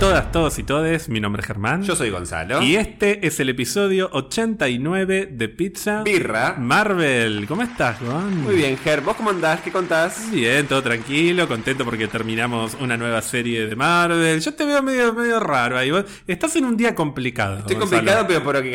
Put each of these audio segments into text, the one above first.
todas, todos y todes. Mi nombre es Germán. Yo soy Gonzalo. Y este es el episodio 89 de Pizza Birra. Marvel. ¿Cómo estás, Gon? Muy bien, Ger. ¿Vos cómo andás? ¿Qué contás? Bien, todo tranquilo, contento porque terminamos una nueva serie de Marvel. Yo te veo medio, medio raro ahí. Vos estás en un día complicado. Estoy Gonzalo. complicado, pero porque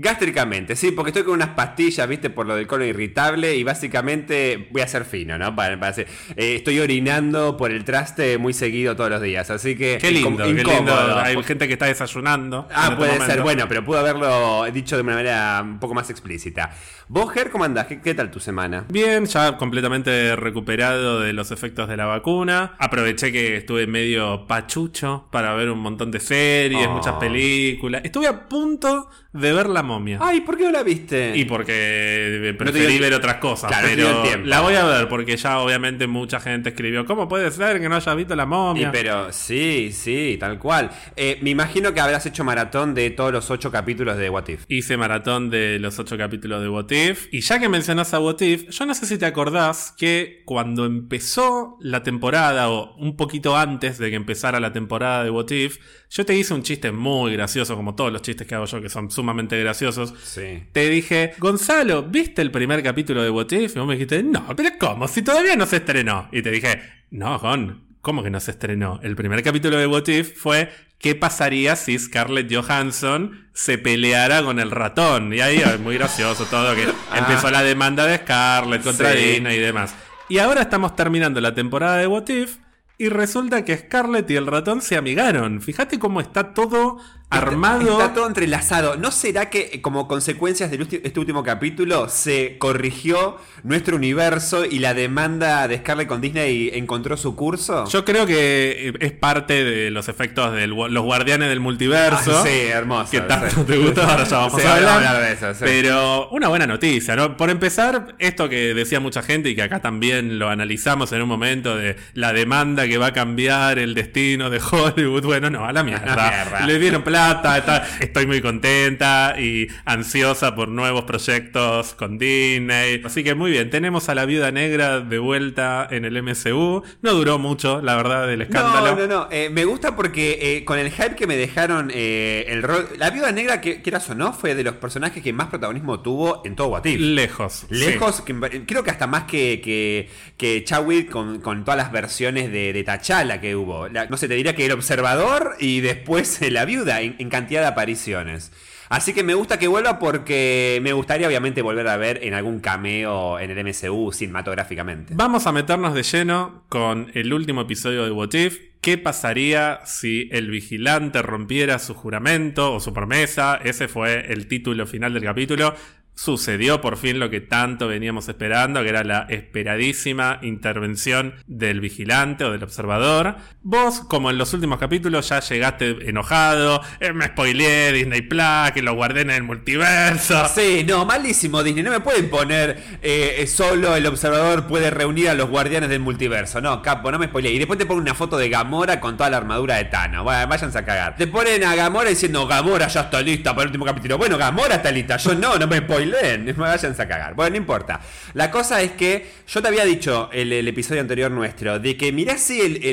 gástricamente, sí, porque estoy con unas pastillas, viste, por lo del colon irritable y básicamente voy a ser fino, ¿no? Para, para hacer- eh, estoy orinando por el traste muy seguido todos los días, así que... Qué lindo, qué lindo. Hay gente que está desayunando. Ah, puede ser, bueno, pero pudo haberlo dicho de una manera un poco más explícita. ¿Vos, Ger, cómo andás? ¿Qué, qué tal tu semana? Bien, ya completamente recuperado de los efectos de la vacuna. Aproveché que estuve medio pachucho para ver un montón de series, Oh. muchas películas. Estuve a punto de ver La Momia. Ay, ¿por qué no la viste? Y porque No preferí ver otras cosas, Claro, no pero el tiempo. la voy a ver porque ya obviamente mucha gente escribió, ¿cómo puede ser que no haya visto La Y Momia? pero sí, sí, tal cual. Eh, me imagino que habrás hecho maratón de todos los ocho capítulos de What If. Hice maratón de los ocho capítulos de What If. Y ya que mencionás a What If, yo no sé si te acordás que cuando empezó la temporada, o un poquito antes de que empezara la temporada de What If, yo te hice un chiste muy gracioso, como todos los chistes que hago yo, que son sumamente graciosos. Sí. Te dije, Gonzalo, ¿viste el primer capítulo de What If? Y vos me dijiste, no, pero ¿cómo? Si todavía no se estrenó. Y te dije, no, Gon, ¿cómo que no se estrenó? El primer capítulo de What If fue ¿qué pasaría si Scarlett Johansson se peleara con el ratón? Y ahí es muy gracioso todo, que empezó la demanda de Scarlett contra Sí. Disney y demás. Y ahora estamos terminando la temporada de What If. Y resulta que Scarlett y el ratón se amigaron. Fíjate cómo está todo armado. Está todo entrelazado. ¿No será que eh, como consecuencias de este último capítulo se corrigió nuestro universo y la demanda de Scarlett con Disney encontró su curso? Yo creo que es parte de los efectos de los guardianes del multiverso. Ah, sí, hermoso. Que tanto sí. te gustó, ahora ya vamos Sí, a hablar. de eso, sí. Pero una buena noticia, ¿no? Por empezar, esto que decía mucha gente y que acá también lo analizamos en un momento de la demanda que va a cambiar el destino de Hollywood. Bueno, no, a la mierda. A la mierda. Le dieron plata, está- estoy muy contenta y ansiosa por nuevos proyectos con Disney. Así que muy bien, tenemos a la viuda negra de vuelta en el MCU. No duró mucho, la verdad, el escándalo. No, no, no. Eh, me gusta porque eh, con el hype que me dejaron eh, el rol. La viuda negra, que quieras o no, fue de los personajes que más protagonismo tuvo en todo What If. Lejos. Lejos, que creo que hasta más que, que, que Chadwick con, con todas las versiones de, de T'Challa que hubo. La- no sé, te diría que el observador y después eh, la viuda en, cantidad de apariciones. Así que me gusta que vuelva porque me gustaría obviamente volver a ver en algún cameo en el MCU cinematográficamente. Vamos a meternos de lleno con el último episodio de What If. ¿Qué pasaría si el vigilante rompiera su juramento o su promesa? Ese fue el título final del capítulo. Sucedió por fin lo que tanto veníamos esperando, que era la esperadísima intervención del vigilante o del observador. Vos, como en los últimos capítulos, ya llegaste enojado, eh, me spoileé Disney Plus, que los guardianes del multiverso. Sí, no, malísimo Disney. No me pueden poner eh, solo el observador puede reunir a los guardianes del multiverso. No, capo, no me spoileé. Y después te ponen una foto de Gamora con toda la armadura de Thanos. Bueno, váyanse a cagar. Te ponen a Gamora diciendo Gamora ya está lista para el último capítulo. Bueno, Gamora está lista. Yo no, no me spoileen. Váyanse a cagar. Bueno, no importa. La cosa es que yo te había dicho el, el episodio anterior nuestro de que mirá si el-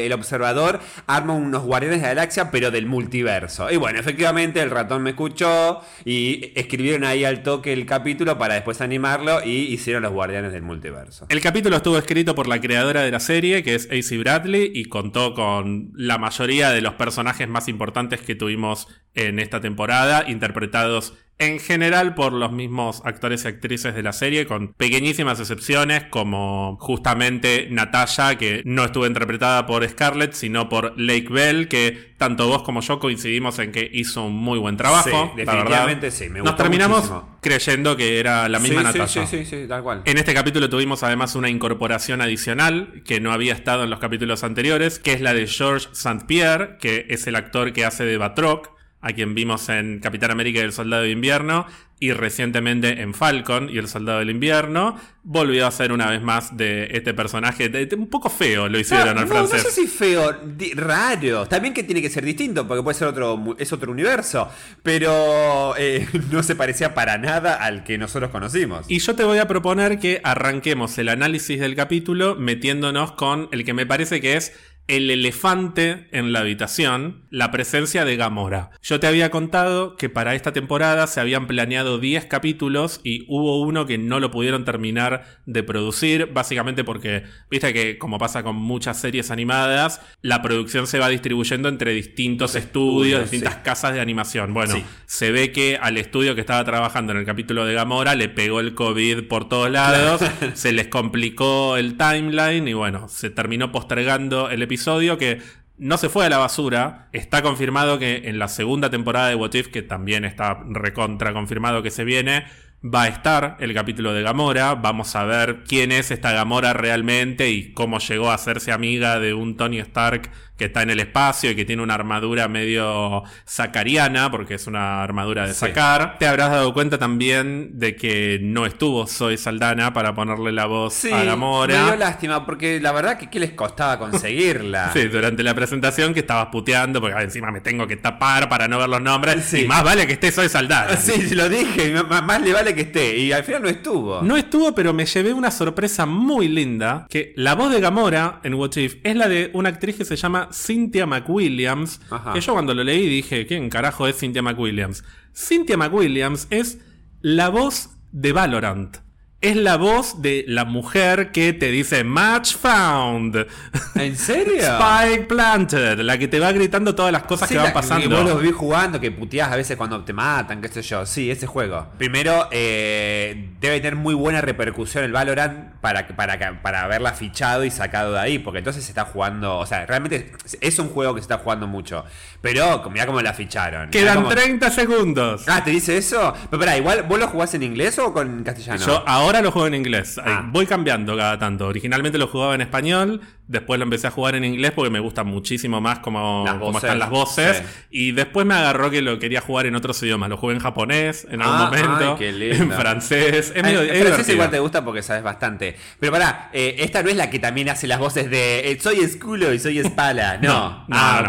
el observador arma unos guardianes de la galaxia, pero del multiverso. Y bueno, efectivamente el ratón me escuchó y escribieron ahí al toque el capítulo para después animarlo y hicieron los guardianes del multiverso. El capítulo estuvo escrito por la creadora de la serie, que es AC Bradley, y contó con la mayoría de los personajes más importantes que tuvimos en esta temporada, interpretados en general por los mismos actores y actrices de la serie, con pequeñísimas excepciones, como justamente Natalia, que no estuvo interpretada por Scarlett, sino por Lake Bell, que tanto vos como yo coincidimos en que hizo un muy buen trabajo. Sí, la definitivamente sí, me Nos gustó terminamos muchísimo. creyendo que era la misma sí, Natalia. Sí, sí, sí, tal cual. En este capítulo tuvimos además una incorporación adicional que no había estado en los capítulos anteriores, que es la de George St. Pierre, que es el actor que hace de Batroc, a quien vimos en Capitán América y el Soldado de Invierno, y recientemente en Falcon y el Soldado del Invierno, volvió a ser una vez más de este personaje, de- de- un poco feo lo hicieron no, al no, no francés. sé si feo, di- raro. También que tiene que ser distinto, porque puede ser otro, es otro universo. Pero eh, no se parecía para nada al que nosotros conocimos. Y yo te voy a proponer que arranquemos el análisis del capítulo metiéndonos con el que me parece que es el elefante en la habitación, la presencia de Gamora. Yo te había contado que para esta temporada se habían planeado 10 capítulos y hubo uno que no lo pudieron terminar de producir, básicamente porque, viste que como pasa con muchas series animadas, la producción se va distribuyendo entre distintos estudios, distintas casas de animación. Bueno, se ve que al estudio que estaba trabajando en el capítulo de Gamora le pegó el COVID por todos lados, se les complicó el timeline y bueno, se terminó postergando el episodio episodio que no se fue a la basura. Está confirmado que en la segunda temporada de What If, que también está recontra confirmado que se viene, va a estar el capítulo de Gamora. Vamos a ver quién es esta Gamora realmente y cómo llegó a hacerse amiga de un Tony Stark que está en el espacio y que tiene una armadura medio sacariana, porque es una armadura de sacar. Te habrás dado cuenta también de que no estuvo Zoe Saldana para ponerle la voz a Gamora. Me dio lástima, porque la verdad que ¿qué les costaba conseguirla? sí, durante la presentación que estabas puteando, porque encima me tengo que tapar para no ver los nombres. Y más vale que esté Zoe Saldana. Sí, lo dije, más le vale que esté. Y al final no estuvo. No estuvo, pero me llevé una sorpresa muy linda, que la voz de Gamora en What If es la de una actriz que se llama Cynthia McWilliams. Que yo cuando lo leí dije, ¿quién carajo es Cynthia McWilliams? Cynthia McWilliams es la voz de Valorant es la voz de la mujer que te dice Match Found. ¿En serio? Spike Planted, la que te va gritando todas las cosas que van pasando. vos los vi jugando, que puteás a veces cuando te matan, qué sé yo. Sí, ese juego. Primero, eh, debe tener muy buena repercusión el Valorant para, para, para haberla fichado y sacado de ahí, porque entonces se está jugando. O sea, realmente es un juego que se está jugando mucho. Pero mira cómo la ficharon. Quedan 30 segundos. Ah, ¿te dice eso? Pero espera, igual, ¿vos lo jugás en inglés o con castellano? Yo ahora ahora lo juego en inglés. Ah. Voy cambiando cada tanto. Originalmente lo jugaba en español, después lo empecé a jugar en inglés porque me gusta muchísimo más cómo, están las voces. Y después me agarró que lo quería jugar en otros idiomas. Lo jugué en japonés en algún ah, momento, en francés. Es medio, francés igual te gusta porque sabes bastante. Pero pará, eh, esta no es la que también hace las voces de eh, soy esculo y soy espala. No, no, ah,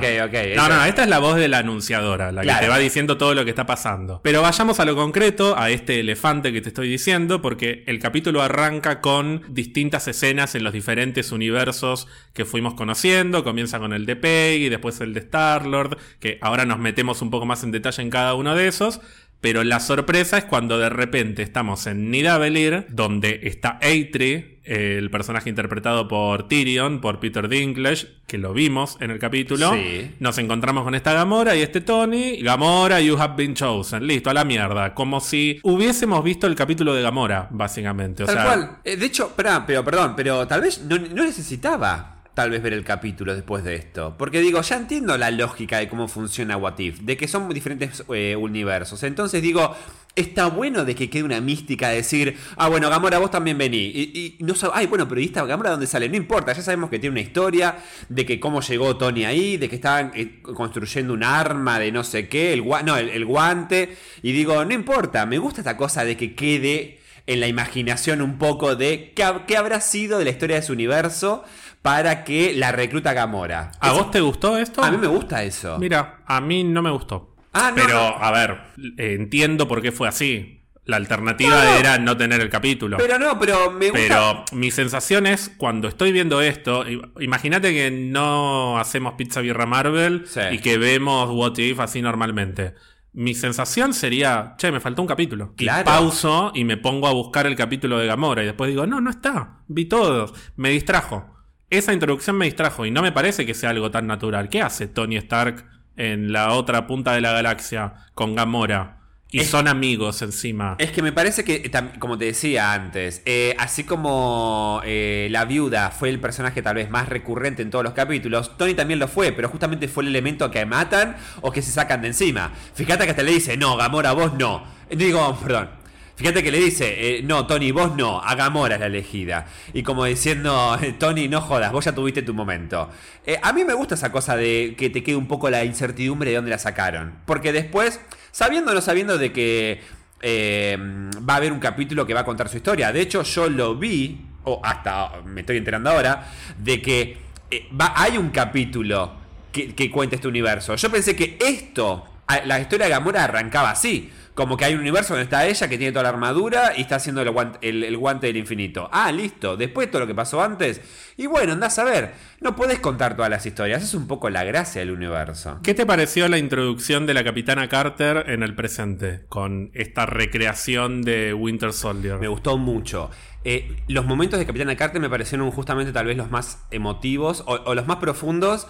no, no, esta es la voz de la anunciadora, la que te va diciendo todo lo que está pasando. Pero vayamos a lo concreto, a este elefante que te estoy diciendo, porque el capítulo arranca con distintas escenas en los diferentes universos que fuimos conociendo. Comienza con el de Peggy, después el de Star-Lord, que ahora nos metemos un poco más en detalle en cada uno de esos. Pero la sorpresa es cuando de repente estamos en Nidavellir, donde está Eitri, el personaje interpretado por Tyrion, por Peter Dinklage, que lo vimos en el capítulo. Nos encontramos con esta Gamora y este Tony. Gamora, you have been chosen. Listo, a la mierda. Como si hubiésemos visto el capítulo de Gamora, básicamente. tal cual. Eh, de hecho, pero, perdón, pero tal vez no necesitaba tal vez ver el capítulo después de esto. Porque digo, ya entiendo la lógica de cómo funciona What If, de que son diferentes eh, universos. Entonces digo, está bueno de que quede una mística de decir, ah, bueno, Gamora, vos también vení. Y, no sabes, ay, bueno, pero ¿y esta Gamora dónde sale? No importa, ya sabemos que tiene una historia de que cómo llegó Tony ahí, de que estaban eh, construyendo un arma de no sé qué, el, no, el, guante. Y digo, no importa, me gusta esta cosa de que quede en la imaginación un poco de qué, qué habrá sido de la historia de su universo para que la recluta Gamora. ¿A vos te gustó esto? A mí me gusta eso. Mira, a mí no me gustó. Ah, no, Pero, a ver, entiendo por qué fue así. La alternativa era no tener el capítulo. Pero no, pero me gusta. Pero mi sensación es, cuando estoy viendo esto, imagínate que no hacemos Pizza Birra Marvel y que vemos What If así normalmente. Mi sensación sería, che, me faltó un capítulo. Y pauso y me pongo a buscar el capítulo de Gamora. Y después digo, no, no está. Vi todos. Me distrajo esa introducción me distrajo y no me parece que sea algo tan natural. ¿Qué hace Tony Stark en la otra punta de la galaxia con Gamora? Y son amigos encima. Es que me parece que, como te decía antes, eh, así como eh, la viuda fue el personaje tal vez más recurrente en todos los capítulos, Tony también lo fue, pero justamente fue el elemento que matan o que se sacan de encima. Fíjate que hasta le dice, no, Gamora, vos no. Digo, perdón, Fíjate que le dice, eh, no, Tony, vos no, a Gamora es la elegida. Y como diciendo, Tony, no jodas, vos ya tuviste tu momento. Eh, a mí me gusta esa cosa de que te quede un poco la incertidumbre de dónde la sacaron. Porque después, sabiendo o no sabiendo de que eh, va a haber un capítulo que va a contar su historia. De hecho, yo lo vi, o hasta me estoy enterando ahora, de que va, hay un capítulo que, que cuenta este universo. Yo pensé que esto, la historia de Gamora arrancaba así Como que hay un universo donde está ella, que tiene toda la armadura y está haciendo el guante, el, el guante del infinito. Ah, listo. Después todo lo que pasó antes. Y bueno, andás a ver. No podés contar todas las historias. Es un poco la gracia del universo. ¿Qué te pareció la introducción de la Capitana Carter en el presente? Con esta recreación de Winter Soldier. Me gustó mucho. Eh, los momentos de Capitana Carter me parecieron justamente tal vez los más emotivos o, o los más profundos.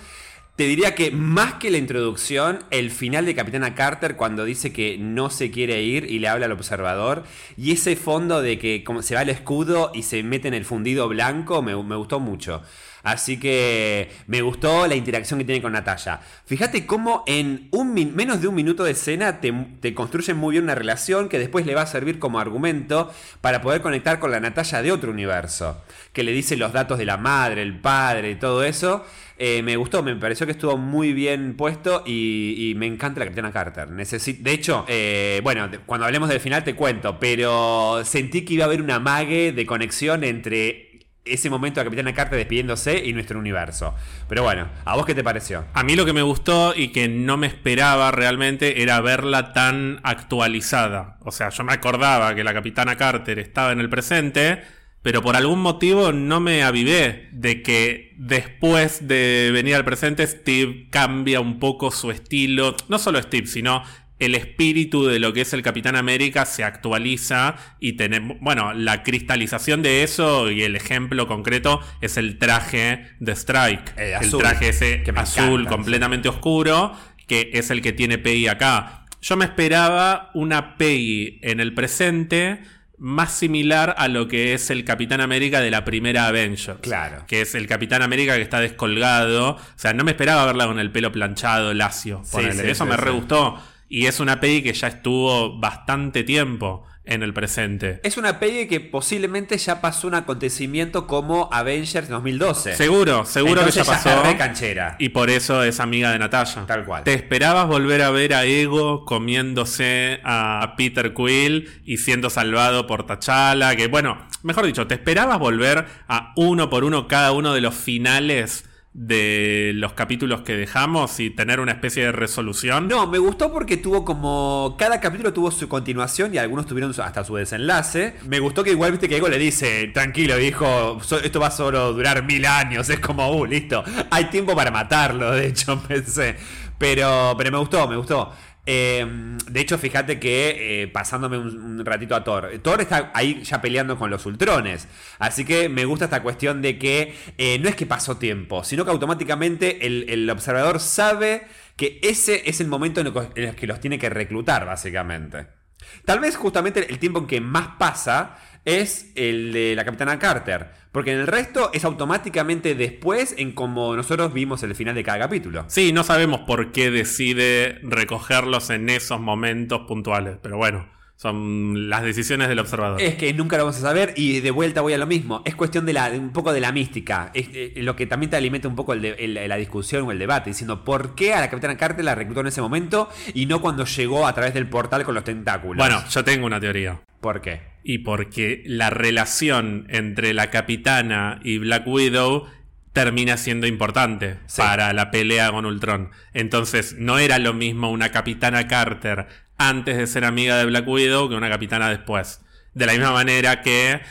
Te diría que más que la introducción, el final de Capitana Carter cuando dice que no se quiere ir y le habla al observador, y ese fondo de que como se va el escudo y se mete en el fundido blanco, me, gustó mucho. Así que me gustó la interacción que tiene con Natalia. Fíjate cómo en un menos de un minuto de escena te, te construyen muy bien una relación que después le va a servir como argumento para poder conectar con la Natalia de otro universo. Que le dice los datos de la madre, el padre y todo eso. Eh, me gustó, me pareció que estuvo muy bien puesto y, y me encanta la Capitana Carter. Necesi- de hecho, eh, bueno, cuando hablemos del final te cuento, pero sentí que iba a haber una mague de conexión entre ese momento de la Capitana Carter despidiéndose y nuestro universo. Pero bueno, ¿a vos qué te pareció? A mí lo que me gustó y que no me esperaba realmente era verla tan actualizada. O sea, yo me acordaba que la Capitana Carter estaba en el presente, pero por algún motivo no me avivé de que después de venir al presente Steve cambia un poco su estilo. No solo Steve, sino el espíritu de lo que es el Capitán América se actualiza y tenemos, bueno, la cristalización de eso y el ejemplo concreto es el traje de Strike. Eh, el azul, traje ese que azul encanta, completamente oscuro, que es el que tiene Peggy acá. Yo me esperaba una Peggy en el presente más similar a lo que es el Capitán América de la primera Avengers. Claro. Que es el Capitán América que está descolgado. O sea, no me esperaba verla con el pelo planchado, lacio. Sí, sí, Eso sí, me re gustó. Y es una Peggy que ya estuvo bastante tiempo en el presente. Es una peli que posiblemente ya pasó un acontecimiento como Avengers 2012. Seguro, seguro Entonces que ya pasó. re canchera. Y por eso es amiga de Natalia. Tal cual. ¿Te esperabas volver a ver a Ego comiéndose a Peter Quill y siendo salvado por T'Challa? Que bueno, mejor dicho, ¿te esperabas volver a uno por uno cada uno de los finales de los capítulos que dejamos y tener una especie de resolución? No, me gustó porque tuvo como. Cada capítulo tuvo su continuación y algunos tuvieron hasta su desenlace. Me gustó que igual viste que Ego le dice: Tranquilo, hijo, esto va solo a durar mil años. Es como, uh, listo. Hay tiempo para matarlo, de hecho, pensé. Pero, pero me gustó, me gustó. Eh, de hecho, fíjate que eh, pasándome un, ratito a Thor, Thor está ahí ya peleando con los Ultrones. Así que me gusta esta cuestión de que eh, no es que pasó tiempo, sino que automáticamente el, el observador sabe que ese es el momento en el que los tiene que reclutar, básicamente. Tal vez justamente el tiempo en que más pasa es el de la Capitana Carter, porque en el resto es automáticamente después en como nosotros vimos el final de cada capítulo. Sí, no sabemos por qué decide recogerlos en esos momentos puntuales, pero bueno, son las decisiones del observador. Es que nunca lo vamos a saber y de vuelta voy a lo mismo. Es cuestión de, la, un poco de la mística. Es eh, lo que también te alimenta un poco el de- el- la discusión o el debate, diciendo por qué a la Capitana Carter la reclutó en ese momento y no cuando llegó a través del portal con los tentáculos. Bueno, yo tengo una teoría. ¿por qué? Y porque la relación entre la capitana y Black Widow termina siendo importante Sí. para la pelea con Ultron. Entonces, no era lo mismo una capitana Carter antes de ser amiga de Black Widow que una capitana después. De la misma manera que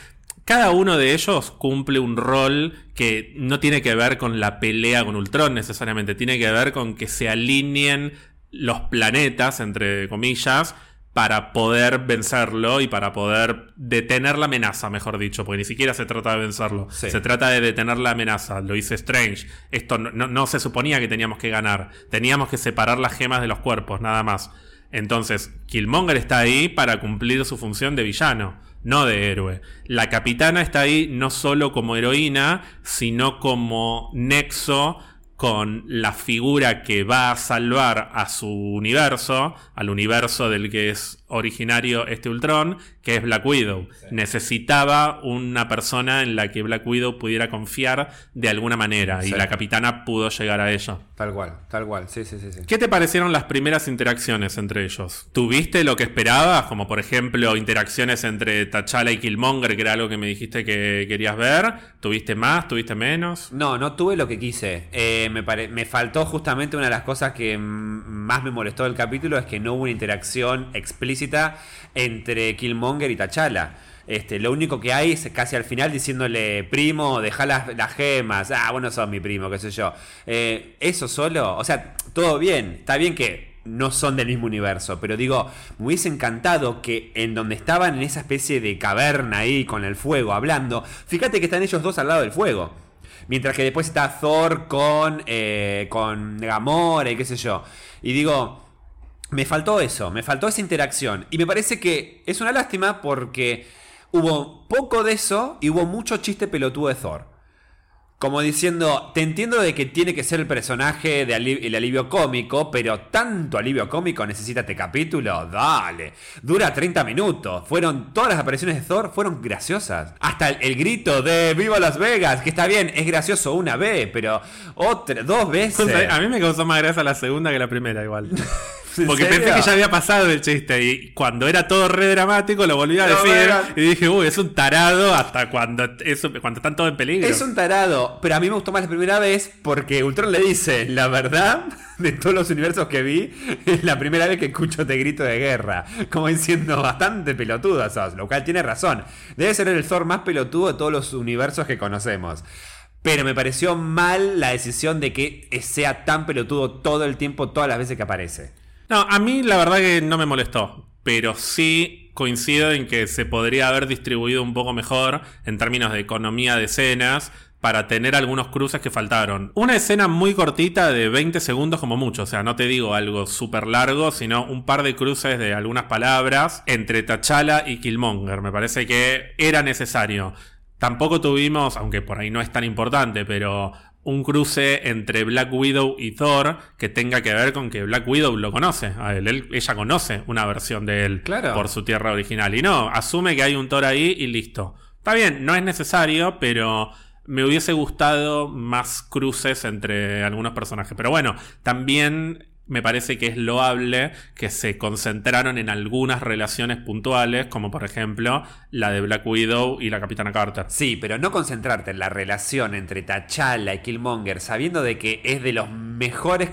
cada uno de ellos cumple un rol que no tiene que ver con la pelea con Ultron necesariamente, tiene que ver con que se alineen los planetas, entre comillas, para poder vencerlo y para poder detener la amenaza, mejor dicho, porque ni siquiera se trata de vencerlo, Sí. se trata de detener la amenaza, lo dice Strange. Esto no, no- no se suponía que teníamos que ganar, teníamos que separar las gemas de los cuerpos, nada más. Entonces, Killmonger está ahí para cumplir su función de villano, no de héroe. La capitana está ahí no solo como heroína, sino como nexo con la figura que va a salvar a su universo, al universo del que es originario este Ultron, que es Black Widow. Necesitaba una persona en la que Black Widow pudiera confiar de alguna manera y la capitana pudo llegar a ello. Tal cual, tal cual, sí, sí, sí. sí. ¿Qué te parecieron las primeras interacciones entre ellos? ¿Tuviste lo que esperabas? Como por ejemplo interacciones entre T'Challa y Killmonger, que era algo que me dijiste que querías ver. ¿Tuviste más? ¿Tuviste menos? No, no tuve lo que quise. Eh, me, pare- me faltó justamente una de las cosas que más me molestó del capítulo es que no hubo una interacción explícita entre Killmonger y T'Challa. Este, lo único que hay es casi al final diciéndole, primo, deja las, gemas. Ah, bueno, sos mi primo, qué sé yo. Eh, eso solo, o sea, todo bien. Está bien que no son del mismo universo, pero digo, me hubiese encantado que en donde estaban en esa especie de caverna ahí con el fuego hablando, fíjate que están ellos dos al lado del fuego. Mientras que después está Thor con, eh, con Gamora y qué sé yo. Y digo, me faltó eso, me faltó esa interacción. Y me parece que es una lástima porque hubo poco de eso y hubo mucho chiste pelotudo de Thor. Como diciendo, te entiendo de que tiene que ser el personaje de ali- el alivio cómico, pero tanto alivio cómico necesita este capítulo, dale. Dura 30 minutos. Fueron todas las apariciones de Thor fueron graciosas. Hasta el, el grito de Viva Las Vegas, que está bien, es gracioso una vez, pero otra, dos veces. A mí me causó más gracia la segunda que la primera, igual. ¿En Porque pensé que ya había pasado el chiste y cuando era todo re dramático lo volví a No, decir y dije, uy, es un tarado hasta cuando, eso, cuando están todos en peligro. Es un tarado, pero a mí me gustó más la primera vez porque Ultron le dice, la verdad, de todos los universos que vi, es la primera vez que escucho este grito de guerra. Como diciendo, bastante pelotudo sos, lo cual tiene razón. Debe ser el Thor más pelotudo de todos los universos que conocemos. Pero me pareció mal la decisión de que sea tan pelotudo todo el tiempo, todas las veces que aparece. No, a mí la verdad que no me molestó, pero sí coincido en que se podría haber distribuido un poco mejor en términos de economía de escenas para tener algunos cruces que faltaron. Una escena muy cortita de 20 segundos como mucho, o sea, no te digo algo súper largo, sino un par de cruces de algunas palabras entre T'Challa y Killmonger. Me parece que era necesario. Tampoco tuvimos, aunque por ahí no es tan importante, pero un cruce entre Black Widow y Thor que tenga que ver con que Black Widow lo conoce a él. Él- ella conoce una versión de él Claro. por su tierra original. Y no, asume que hay un Thor ahí y listo. Está bien, no es necesario, pero me hubiese gustado más cruces entre algunos personajes. Pero bueno, también me parece que es loable que se concentraron en algunas relaciones puntuales, como por ejemplo la de Black Widow y la Capitana Carter. Sí, pero no concentrarte en la relación entre T'Challa y Killmonger, sabiendo de que es de, los mejores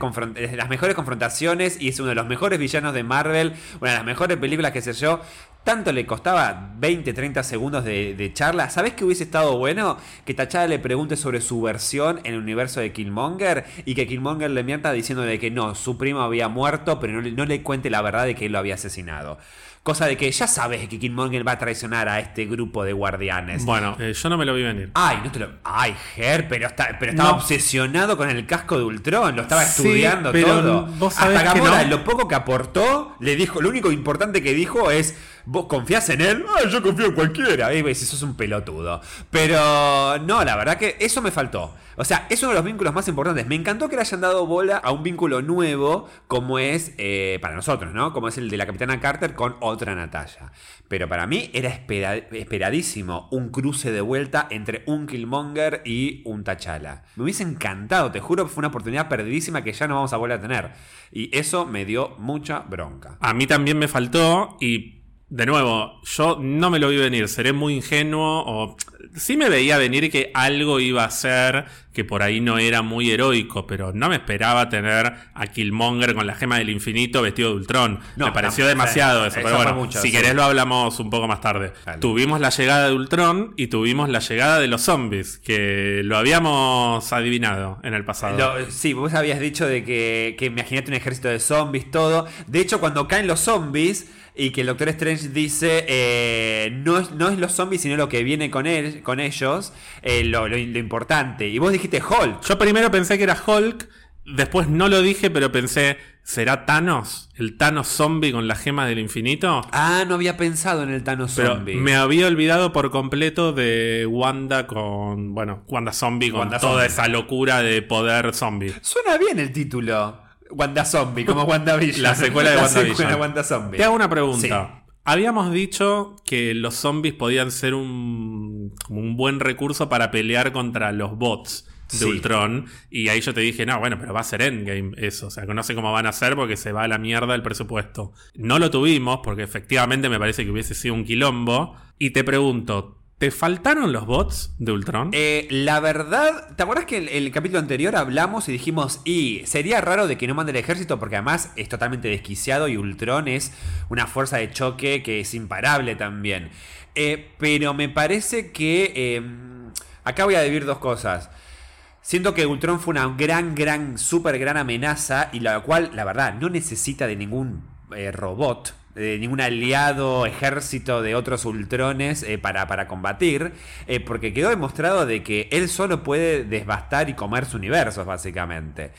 las mejores confrontaciones y es uno de los mejores villanos de Marvel, una de las mejores películas que sé yo. Tanto le costaba 20, 30 segundos de, de charla. ¿Sabes qué hubiese estado bueno? Que T'Challa le pregunte sobre su versión en el universo de Killmonger y que Killmonger le mienta diciéndole que no, su primo había muerto, pero no le, no le cuente la verdad de que él lo había asesinado. Cosa de que ya sabes que Killmonger va a traicionar a este grupo de guardianes. Bueno, eh, yo no me lo vi venir. Ay, no te lo. Ay, Ger, pero, está, pero estaba No. obsesionado con el casco de Ultron, lo estaba Sí, estudiando pero todo. vos sabés Hasta que Gamora, no. lo poco que aportó, le dijo, lo único importante que dijo es. ¿Vos confías en él? Ah, yo confío en cualquiera. Y ves, eso es un pelotudo. Pero no, la verdad que eso me faltó. O sea, es uno de los vínculos más importantes. Me encantó que le hayan dado bola a un vínculo nuevo, como es, eh, para nosotros, ¿no? Como es el de la Capitana Carter con otra Natalia. Pero para mí era espera- esperadísimo un cruce de vuelta entre un Killmonger y un T'Challa. Me hubiese encantado, te juro fue una oportunidad perdidísima que ya no vamos a volver a tener. Y eso me dio mucha bronca. A mí también me faltó y de nuevo, yo no me lo vi venir, seré muy ingenuo o sí me veía venir que algo iba a ser que por ahí no era muy heroico, pero no me esperaba tener a Killmonger con la gema del infinito vestido de Ultron. No, me pareció demasiado eso, pero bueno, mucho, si sí. querés lo hablamos un poco más tarde. Dale. Tuvimos la llegada de Ultron y tuvimos la llegada de los zombies, que lo habíamos adivinado en el pasado. Lo- sí, vos habías dicho de que, que imagínate un ejército de zombies, todo. De hecho, cuando caen los zombies y que el Doctor Strange dice eh, no, es, no es los zombies, sino lo que viene con, él, con ellos, eh, lo, lo- lo importante. Y vos dijiste Hulk. Yo primero pensé que era Hulk, después no lo dije, pero pensé, ¿será Thanos? ¿El Thanos zombie con las gemas del infinito? Ah, no había pensado en el Thanos Pero zombie. me había olvidado por completo de Wanda con, bueno, Wanda zombie con Wanda toda zombie. esa locura de poder zombie. Suena bien el título. Wanda Zombie, como WandaVision. La secuela de La WandaVision. secuela de Wanda Zombie. Te hago una pregunta. Habíamos dicho que los zombies podían ser un, un buen recurso para pelear contra los bots de Sí. Ultron. Y ahí yo te dije, no, bueno, pero va a ser Endgame eso. O sea, que no sé cómo van a hacer porque se va a la mierda el presupuesto. No lo tuvimos porque efectivamente me parece que hubiese sido un quilombo. Y te pregunto, ¿te faltaron los bots de Ultron? Eh, la verdad, ¿te acuerdas que en el, capítulo anterior hablamos y dijimos, y sería raro de que no mande el ejército porque además es totalmente desquiciado y Ultron es una fuerza de choque que es imparable también? Eh, pero me parece que eh, acá voy a decir dos cosas. Siento que Ultron fue una gran, gran, súper gran amenaza y la cual, la verdad, no necesita de ningún eh, robot, de ningún aliado, ejército de otros Ultrones eh, para, para combatir, eh, porque quedó demostrado de que él solo puede devastar y comer su universo, básicamente.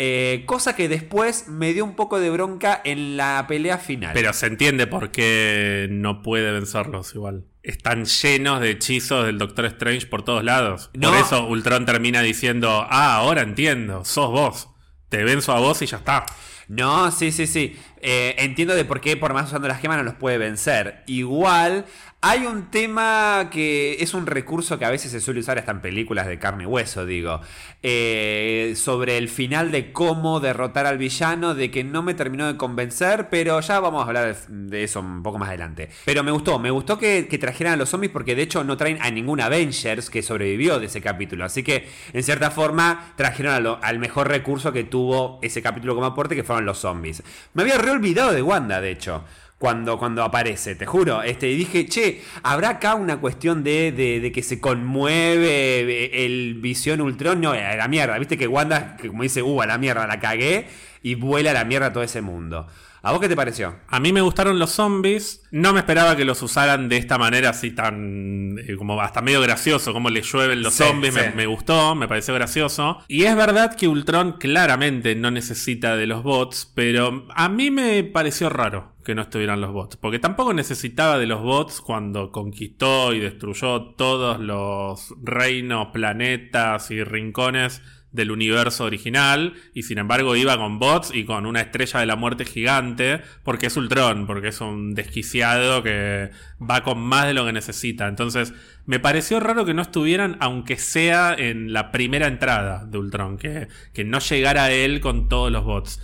Eh, cosa que después me dio un poco de bronca en la pelea final. Pero se entiende por qué no puede vencerlos igual. Están llenos de hechizos del Doctor Strange por todos lados. No. Por eso Ultron termina diciendo, ah, ahora entiendo, sos vos. Te venzo a vos y ya está. No, sí, sí, sí. Eh, entiendo de por qué, por más usando las gemas, no los puede vencer. Igual, hay un tema que es un recurso que a veces se suele usar hasta en películas de carne y hueso, digo. Eh, sobre el final de cómo derrotar al villano, de que no me terminó de convencer, pero ya vamos a hablar de eso un poco más adelante. Pero me gustó, me gustó que, trajeran a los zombies porque de hecho no traen a ningún Avengers que sobrevivió de ese capítulo. Así que, en cierta forma, trajeron al mejor recurso que tuvo ese capítulo como aporte, que fueron los zombies. Me había reolvidado de Wanda, de hecho. Cuando, cuando aparece, te juro. Este, y dije, che, ¿habrá acá una cuestión de, de- que se conmueve eh, el visión Ultron? No, a la mierda. Viste que Wanda, como dice, uh, la mierda, la cagué. Y vuela a la mierda todo ese mundo. ¿A vos qué te pareció? A mí me gustaron los zombies. No me esperaba que los usaran de esta manera así tan. eh, como hasta medio gracioso, como le llueven los Sí, zombies. sí. Me, me gustó, me pareció gracioso. Y es verdad que Ultron claramente no necesita de los bots, pero a mí me pareció raro que no estuvieran los bots. Porque tampoco necesitaba de los bots cuando conquistó y destruyó todos los reinos, planetas y rincones del universo original y sin embargo iba con bots y con una estrella de la muerte gigante porque es Ultron, porque es un desquiciado que va con más de lo que necesita. Entonces me pareció raro que no estuvieran aunque sea en la primera entrada de Ultron, que, que no llegara él con todos los bots.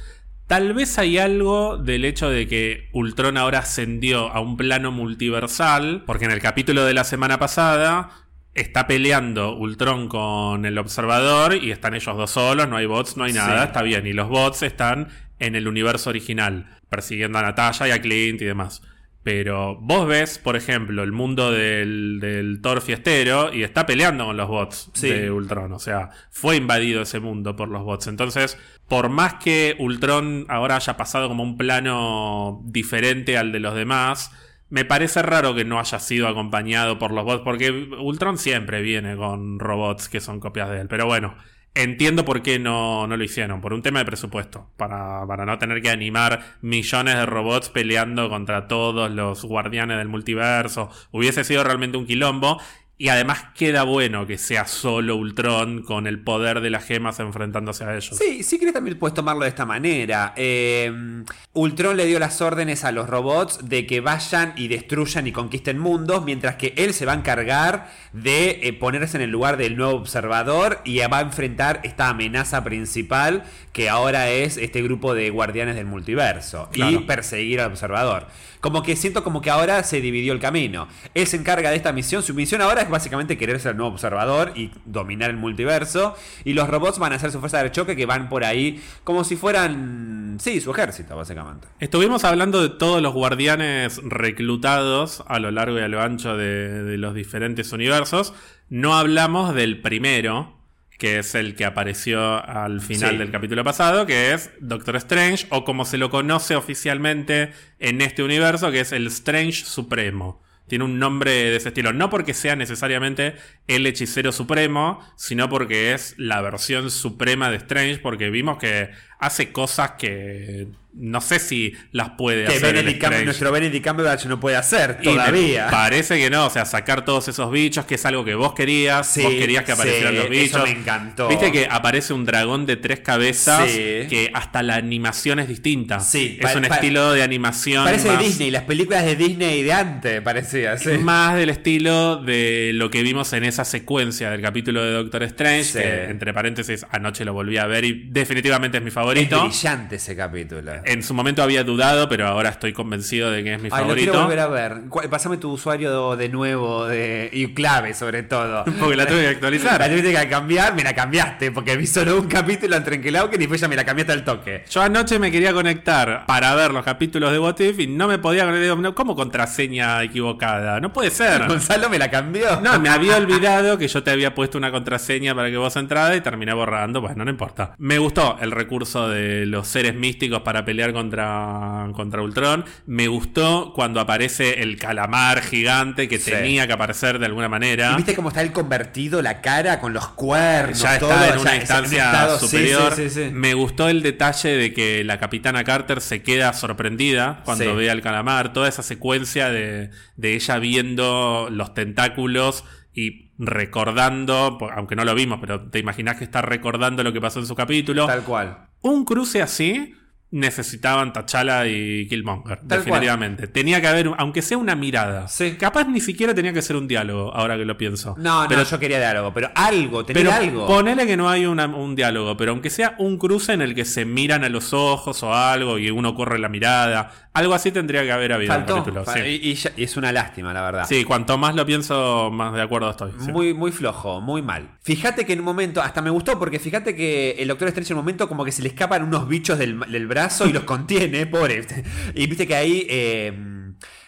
Tal vez hay algo del hecho de que Ultron ahora ascendió a un plano multiversal, porque en el capítulo de la semana pasada está peleando Ultron con el observador y están ellos dos solos, no hay bots, no hay nada, Sí. está bien. Y los bots están en el universo original, persiguiendo a Natalia y a Clint y demás. Pero vos ves, por ejemplo, el mundo del, del Thor fiestero y está peleando con los bots Sí. de Ultron. O sea, fue invadido ese mundo por los bots. Entonces, por más que Ultron ahora haya pasado como un plano diferente al de los demás, me parece raro que no haya sido acompañado por los bots, porque Ultron siempre viene con robots que son copias de él. Pero bueno, entiendo por qué no, no lo hicieron, por un tema de presupuesto, para, para no tener que animar millones de robots peleando contra todos los guardianes del multiverso. Hubiese sido realmente un quilombo. Y además queda bueno que sea solo Ultron con el poder de las gemas enfrentándose a ellos. Sí, sí que también puedes tomarlo de esta manera. Eh, Ultron le dio las órdenes a los robots de que vayan y destruyan y conquisten mundos, mientras que él se va a encargar de eh, ponerse en el lugar del nuevo observador y va a enfrentar esta amenaza principal que ahora es este grupo de guardianes del multiverso y Claro. perseguir al observador. Como que siento como que ahora se dividió el camino. Él se encarga de esta misión. Su misión ahora es básicamente querer ser el nuevo observador y dominar el multiverso. Y los robots van a hacer su fuerza de choque que van por ahí como si fueran, sí, su ejército, básicamente. Estuvimos hablando de todos los guardianes reclutados a lo largo y a lo ancho de, de los diferentes universos. No hablamos del primero, que es el que apareció al final Sí. del capítulo pasado, que es Doctor Strange, o como se lo conoce oficialmente en este universo, que es el Strange Supremo. Tiene un nombre de ese estilo, no porque sea necesariamente el hechicero supremo, sino porque es la versión suprema de Strange, porque vimos que hace cosas que no sé si las puede Que hacer. Strange. nuestro Benedict Cumberbatch no puede hacer todavía. Parece que no, o sea, sacar todos esos bichos, que es algo que vos querías. Sí, vos querías que aparecieran sí, los bichos. eso me encantó. Viste que aparece un dragón de tres cabezas, Sí. que hasta la animación es distinta. Sí, es un estilo de animación. Parece de Disney, las películas de Disney de antes, parecía, sí. Más del estilo de lo que vimos en esa secuencia del capítulo de Doctor Strange, Sí. que entre paréntesis anoche lo volví a ver y definitivamente es mi Es favorito. brillante ese capítulo. En su momento había dudado, pero ahora estoy convencido de que es mi Ay, lo quiero favorito. volver a ver. Pásame tu usuario de nuevo de... y clave, sobre todo. Porque la tuve que actualizar. La tuviste que cambiar, me la cambiaste, porque vi solo un capítulo en Trenquelauken y después ya me la cambiaste al toque. Yo anoche me quería conectar para ver los capítulos de What If y no me podía conectar. No, ¿Cómo contraseña equivocada? No puede ser. Gonzalo me la cambió. No, me había olvidado que yo te había puesto una contraseña para que vos entraras y terminé borrando. Bueno, no importa. Me gustó el recurso de los seres místicos para pelear contra, contra Ultron. Me gustó cuando aparece el calamar gigante que Sí. tenía que aparecer de alguna ¿Y manera. viste cómo está el convertido, la cara con los cuernos? Ya todo? está en una instancia estado- superior. sí, sí, sí. Me gustó el detalle de que la capitana Carter se queda sorprendida cuando ve al calamar. Toda esa secuencia de, de ella viendo los tentáculos y recordando, aunque no lo vimos, pero te imaginas que está recordando lo que pasó en su capítulo. Tal cual. Un cruce así necesitaban T'Challa y Killmonger, Tal definitivamente. Tenía que haber, aunque sea una mirada. Sí. Capaz ni siquiera tenía que ser un diálogo, ahora que lo pienso. No, Pero no, yo quería diálogo, pero algo, tener pero algo. ponele que no hay una- un diálogo, pero aunque sea un cruce en el que se miran a los ojos o algo y uno corre la mirada, algo así tendría que haber habido en el Faltó. capítulo. Sí. y, y ya- y es una lástima, la verdad. Sí, cuanto más lo pienso, más de acuerdo estoy. sí. Muy, muy flojo, muy mal. Fíjate que en un momento, hasta me gustó, porque fíjate que el Doctor Strange en un momento como que se le escapan unos bichos del, del brazo y los contiene, pobre. Y viste que ahí eh,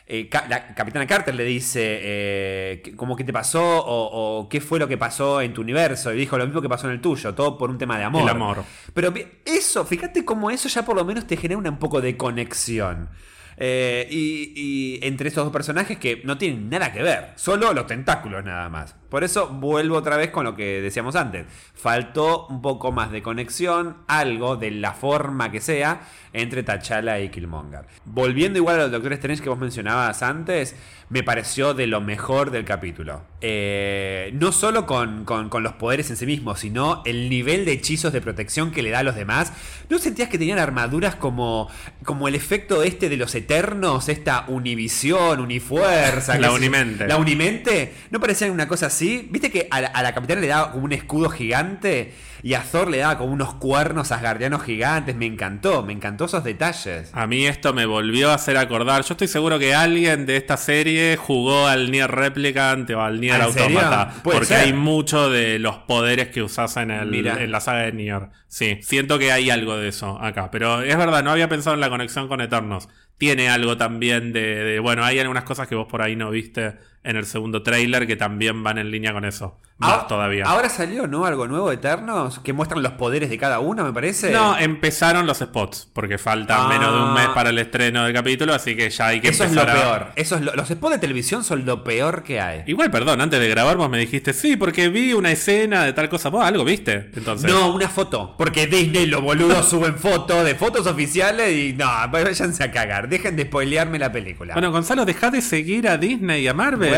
eh, la Capitana Carter le dice, eh, que- como qué te pasó o, o qué fue lo que pasó en tu universo. Y dijo lo mismo que pasó en el tuyo, todo por un tema de amor. El amor. Pero eso, fíjate cómo eso ya por lo menos te genera un poco de conexión. Eh, y, y entre estos dos personajes que no tienen nada que ver, solo los tentáculos nada más. Por eso vuelvo otra vez con lo que decíamos antes. Faltó un poco más de conexión, algo de la forma que sea, entre T'Challa y Killmonger. Volviendo igual al Doctor Strange que vos mencionabas antes, me pareció de lo mejor del capítulo. Eh, no solo con, con- con los poderes en sí mismos, sino el nivel de hechizos de protección que le da a los demás. ¿No sentías que tenían armaduras como, como el efecto este de los eternos? Esta univisión, unifuerza. La? Unimente. La unimente. ¿No parecía una cosa así? ¿Viste que a la, a la capitana le daba como un escudo gigante? Y a Thor le daba como unos cuernos asgardianos gigantes. Me encantó, me encantó esos detalles. A mí esto me volvió a hacer acordar. Yo estoy seguro que alguien de esta serie jugó al Nier Replicant o al Nier. Automata. Porque ser. hay mucho de los poderes que usas en, el- en la saga de Nier. Sí, siento que hay algo de eso acá. Pero es verdad, no había pensado en la conexión con Eternos. Tiene algo también de, de- Bueno, hay algunas cosas que vos por ahí no viste en el segundo tráiler que también van en línea con eso. Más Ahora- todavía. Ahora salió, ¿no? Algo nuevo de Eternos que muestran los poderes de cada uno, me parece. No, empezaron los spots, porque falta Ah. menos de un mes para el estreno del capítulo, así que ya hay que Eso es lo a- peor. Eso es lo- los spots de televisión son lo peor que hay. Igual, perdón, antes de grabar vos me dijiste, sí, porque vi una escena de tal cosa. Vos algo viste, entonces. No, una foto. Porque Disney, los boludos, suben fotos de fotos oficiales y no, váyanse a cagar. Dejen de spoilearme la película. Bueno, Gonzalo, deja de seguir a Disney y a Marvel. Bueno,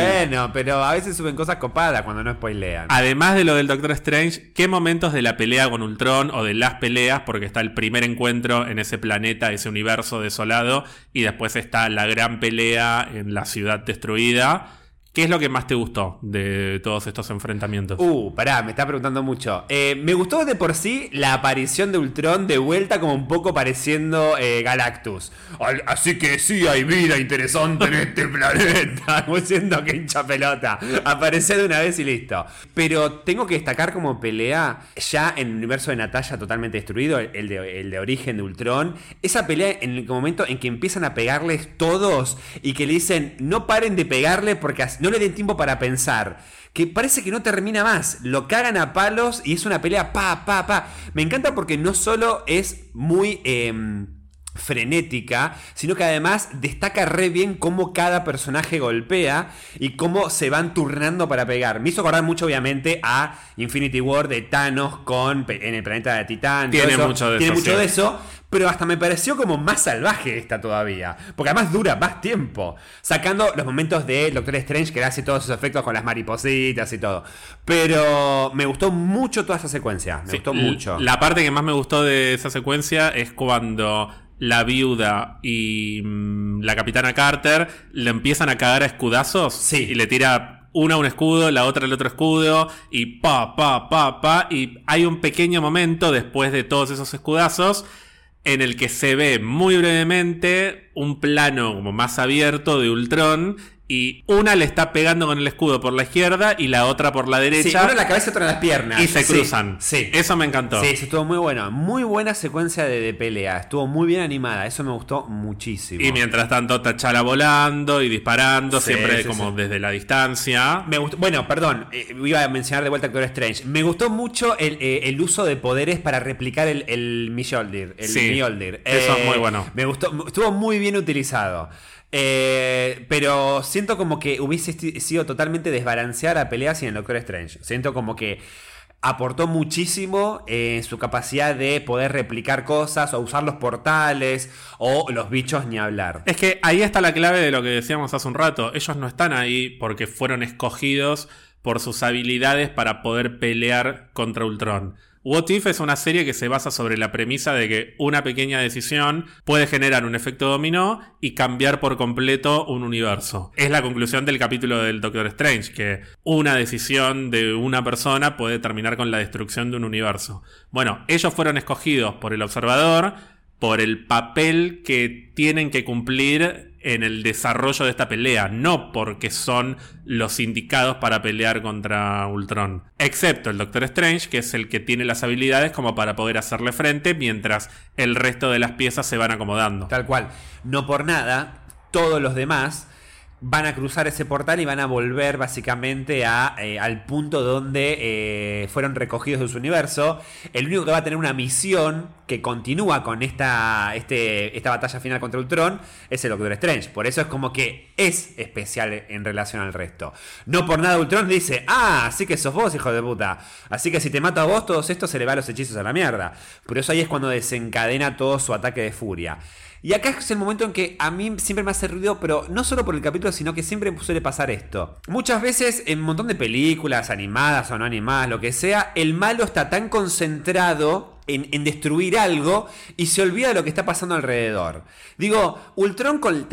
pero a veces suben cosas copadas cuando no spoilean. Además de lo del Doctor Strange, ¿qué momentos de la pelea con Ultron o de las peleas? Porque está el primer encuentro en ese planeta, ese universo desolado, y después está la gran pelea en la ciudad destruida. ¿Qué es lo que más te gustó de todos estos enfrentamientos? Uh, pará, me está preguntando mucho. Eh, me gustó de por sí la aparición de Ultron de vuelta como un poco pareciendo eh, Galactus. Al- Así que sí hay vida interesante en este planeta. Como siendo que hincha pelota. Aparece de una vez y listo. Pero tengo que destacar como pelea ya en el universo de Natalia totalmente destruido, el de, el de origen de Ultron. Esa pelea en el momento en que empiezan a pegarles todos y que le dicen no paren de pegarle porque no le den tiempo para pensar. Que parece que no termina más. Lo cagan a palos y es una pelea pa, pa, pa. Me encanta porque no solo es muy... em, frenética, sino que además destaca re bien cómo cada personaje golpea y cómo se van turnando para pegar. Me hizo acordar mucho, obviamente, a Infinity War de Thanos con en el planeta de Titán. Tiene eso. mucho de Tiene eso, mucho sí. de eso, pero hasta me pareció como más salvaje esta todavía. Porque además dura más tiempo. Sacando los momentos de Doctor Strange que hace todos esos efectos con las maripositas y todo. Pero me gustó mucho toda esa secuencia. Me Sí, gustó mucho. La parte que más me gustó de esa secuencia es cuando la viuda y mm, la capitana Carter le empiezan a cagar a escudazos Sí. y le tira una un escudo, la otra el otro escudo y pa, pa, pa, pa. Y hay un pequeño momento después de todos esos escudazos en el que se ve muy brevemente un plano como más abierto de Ultron y una le está pegando con el escudo por la izquierda y la otra por la Sí, derecha uno en la cabeza y otro en las piernas. y se Sí, cruzan. Sí. Eso me encantó. Sí, eso estuvo muy bueno. Muy buena secuencia de, de pelea. Estuvo muy bien animada. Eso me gustó muchísimo. Y mientras tanto, T'Challa volando y disparando, Sí, siempre sí, como sí. desde la distancia. Me gustó, bueno, perdón, eh, iba a mencionar de vuelta a Doctor Strange. Me gustó mucho el, eh, el uso de poderes para replicar el, el Mjolnir. El Sí, Mjolnir. eso es Eh, muy bueno. Me gustó, estuvo muy bien utilizado. Eh, pero siento como que hubiese sido totalmente desbalanceada la pelea sin el Doctor Strange. Siento como que aportó muchísimo en su capacidad de poder replicar cosas o usar los portales o los bichos ni hablar. Es que ahí está la clave de lo que decíamos hace un rato. Ellos no están ahí porque fueron escogidos por sus habilidades para poder pelear contra Ultron. What If es una serie que se basa sobre la premisa de que una pequeña decisión puede generar un efecto dominó y cambiar por completo un universo. Es la conclusión del capítulo del Doctor Strange, que una decisión de una persona puede terminar con la destrucción de un universo. Bueno, ellos fueron escogidos por el observador, por el papel que tienen que cumplir en el desarrollo de esta pelea, no porque son los indicados para pelear contra Ultron. Excepto el Doctor Strange, que es el que tiene las habilidades como para poder hacerle frente, mientras el resto de las piezas se van acomodando. Tal cual. No por nada, todos los demás van a cruzar ese portal y van a volver básicamente a, eh, al punto donde eh, fueron recogidos de su universo. El único que va a tener una misión que continúa con esta, este, esta batalla final contra Ultron es el Doctor Strange. Por eso es como que es especial en relación al resto. No por nada Ultron dice, ah, así que sos vos, hijo de puta. Así que si te mato a vos, todos estos se le va los hechizos a la mierda. Por eso ahí es cuando desencadena todo su ataque de furia. Y acá es el momento en que a mí siempre me hace ruido, pero no solo por el capítulo, sino que siempre suele pasar esto. Muchas veces en un montón de películas, animadas o no animadas, lo que sea, el malo está tan concentrado en, en destruir algo y se olvida de lo que está pasando alrededor. Digo, Ultron con,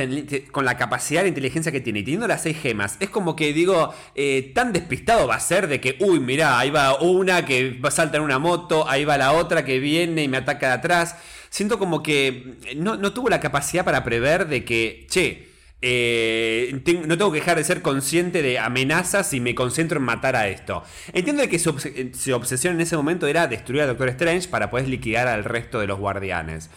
con la capacidad de inteligencia que tiene y teniendo las seis gemas, es como que digo, eh, tan despistado va a ser de que, uy, mirá, ahí va una que va a saltar en una moto, ahí va la otra que viene y me ataca de atrás. Siento como que no, no tuvo la capacidad para prever de que, che, eh, no tengo que dejar de ser consciente de amenazas y me concentro en matar a esto. Entiendo que su, obs- su obsesión en ese momento era destruir a Doctor Strange para poder liquidar al resto de los guardianes.